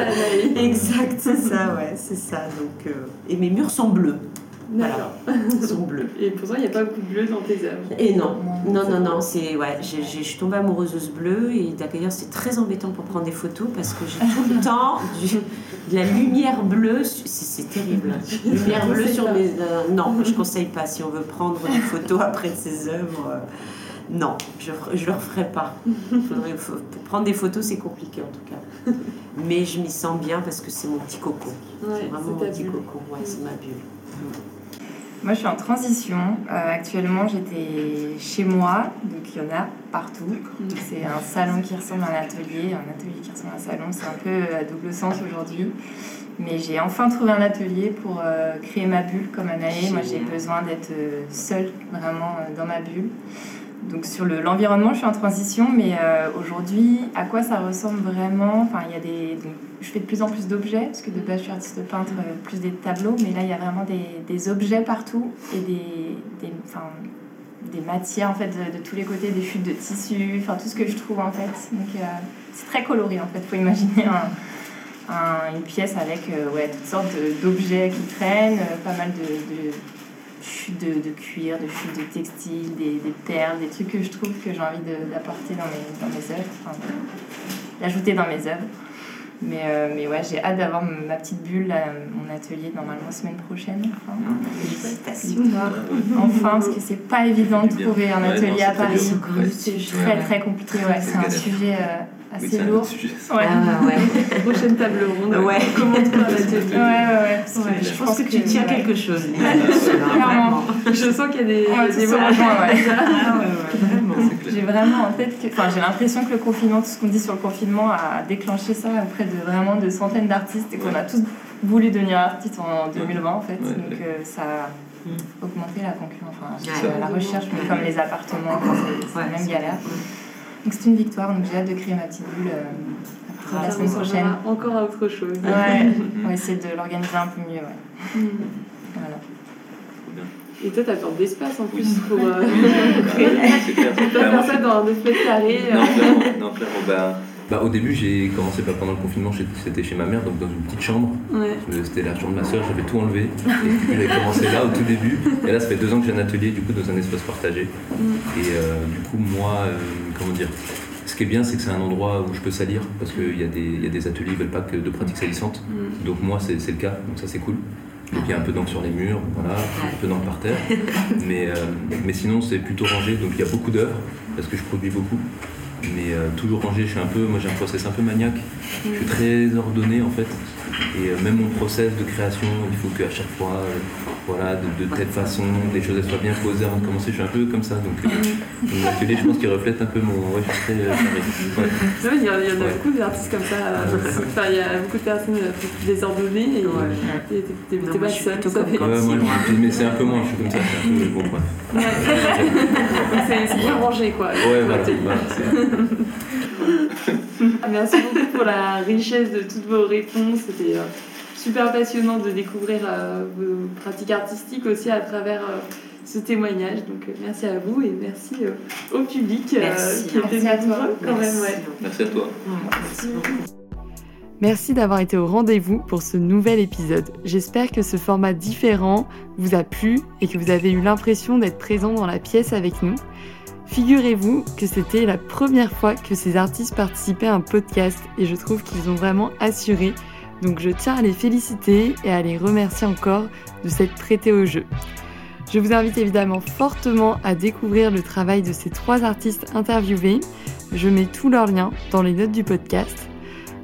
S2: Exact, c'est ça, ouais, c'est ça. Donc, euh, Et mes murs sont bleus. Voilà, ils sont bleus.
S1: Et pourtant, il n'y a pas beaucoup de bleu dans tes œuvres.
S2: Et non, non, non, non, c'est ouais, je suis tombée amoureuse de ce bleu et d'ailleurs c'est très embêtant pour prendre des photos parce que j'ai tout le <laughs> temps de la lumière bleue, c'est terrible. Lumière bleue sur mes, euh, non, je conseille pas si on veut prendre des photos après de ces œuvres. Euh, non, je ne le referai pas. prendre des photos, c'est compliqué en tout cas. Mais je m'y sens bien parce que c'est mon petit coco. c'est vraiment mon petit coco, ouais, c'est ma bulle.
S3: Moi, je suis en transition. Euh, actuellement, j'étais chez moi, donc il y en a partout. C'est un salon qui ressemble à un atelier, un atelier qui ressemble à un salon. C'est un peu à double sens aujourd'hui. Mais j'ai enfin trouvé un atelier pour euh, créer ma bulle comme Anaë. Moi, j'ai besoin d'être euh, seule vraiment dans ma bulle. Donc sur l'environnement, je suis en transition, mais euh, aujourd'hui, à quoi ça ressemble vraiment? Enfin, y a des, je fais de plus en plus d'objets, parce que de base, je suis artiste peintre, euh, plus des tableaux, mais là, il y a vraiment des, des objets partout et des, des, enfin, des matières en fait de, tous les côtés, des chutes de tissu, enfin tout ce que je trouve en fait. Donc euh, c'est très coloré en fait. Faut imaginer un, une pièce avec ouais, toutes sortes d'objets qui traînent, pas mal de chutes de, de, cuir, de chutes de textile, des, des, perles, des trucs que je trouve que j'ai envie d'apporter dans mes, dans mes œuvres, enfin, d'ajouter dans mes œuvres. Mais, euh, mais ouais, j'ai hâte d'avoir ma petite bulle, à mon atelier, normalement semaine prochaine. Enfin, enfin parce que c'est pas évident de trouver un atelier à Paris. C'est très très compliqué, ouais. C'est un sujet euh, assez oui, lourd.
S1: Ouais. Ah, ouais. <laughs> Prochaine table ronde.
S2: Ouais.
S1: Comment <laughs>
S3: ouais.
S2: Je, pense, que, tu tiens quelque chose.
S1: Clairement. Je sens qu'il y a des, des. <laughs>
S3: Ah, j'ai vraiment en tête que. Enfin, j'ai l'impression que le confinement, tout ce qu'on dit sur le confinement, a déclenché ça auprès de vraiment de centaines d'artistes et qu'on a tous voulu devenir artistes en 2020 en fait. Donc euh, ça a mm. augmenté la concurrence, enfin, la recherche, mais comme les appartements, c'est la même galère. Donc c'est une victoire, donc j'ai hâte de créer ma petite bulle euh, la semaine prochaine.
S1: Encore à autre chose.
S3: Ouais, <laughs> on va essayer de l'organiser un peu mieux. Ouais. Mm.
S1: Voilà. Et toi, t'as besoin d'espace en plus pour euh, créer. <laughs> Tu peux pas faire ça dans deux mètres carrés.
S4: Non, clairement, non, clairement bah, bah, au début, j'ai commencé pendant le confinement, c'était chez ma mère, donc dans une petite chambre. C'était la chambre de ma soeur, j'avais tout enlevé. Et j'ai commencé là au tout début. Et là, ça fait deux ans que j'ai un atelier, du coup, dans un espace partagé. Mm. Et euh, du coup, moi, euh, comment dire ce qui est bien, c'est que c'est un endroit où je peux salir, parce qu'il y, a des, y a des ateliers, ils veulent pas que de pratiques salissantes. Mm. Donc moi, c'est le cas, donc ça c'est cool. Donc il y a un peu d'encre sur les murs, voilà, un peu d'encre par terre. <laughs> Mais, euh, mais sinon, c'est plutôt rangé, donc il y a beaucoup d'heures, parce que je produis beaucoup mais euh, toujours rangé. Je suis un peu, moi j'ai un process un peu maniaque. Je suis très ordonné en fait. Et euh, même mon process de création, il faut qu'à chaque fois, euh, voilà, de, telle façon, les choses soient bien posées avant de commencer. Je suis un peu comme ça. Donc, mon atelier, je pense qu'il reflète un peu mon. Ouais, je suis très.
S1: Ouais. Il, y en a beaucoup d'artistes comme ça. Enfin, il y a beaucoup de personnes désordonnées. Et ouais. t'es pas seul.
S4: mais c'est un peu moins, je suis comme ça. C'est un peu. Bon, bref. <laughs>
S1: c'est bien rangé quoi.
S4: Ouais, voilà. <laughs>
S1: Merci beaucoup pour la richesse de toutes vos réponses. C'était euh, super passionnant de découvrir euh, vos pratiques artistiques aussi à travers euh, ce témoignage. Donc merci à vous et merci au public qui
S2: était à toi.
S1: quand
S4: même. Merci à toi.
S1: Merci Merci
S5: d'avoir été au rendez-vous pour ce nouvel épisode. J'espère que ce format différent vous a plu et que vous avez eu l'impression d'être présent dans la pièce avec nous. Figurez-vous que c'était la première fois que ces artistes participaient à un podcast et je trouve qu'ils ont vraiment assuré.
S1: Donc je tiens à les féliciter et à les remercier encore de s'être prêtés au jeu. Je vous invite évidemment fortement à découvrir le travail de ces trois artistes interviewés. Je mets tous leurs liens dans les notes du podcast.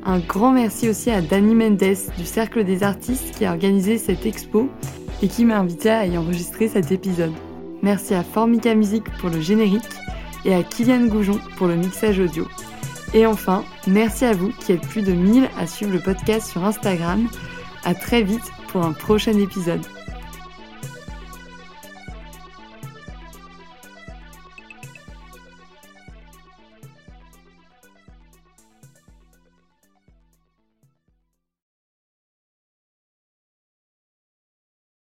S1: Un grand merci aussi à Dani Mendes du Cercle des artistes qui a organisé cette expo et qui m'a invité à y enregistrer cet épisode. Merci à Formica Music pour le générique et à Kylian Goujon pour le mixage audio. Et enfin, merci à vous qui êtes plus de 1000 à suivre le podcast sur Instagram. À très vite pour un prochain épisode.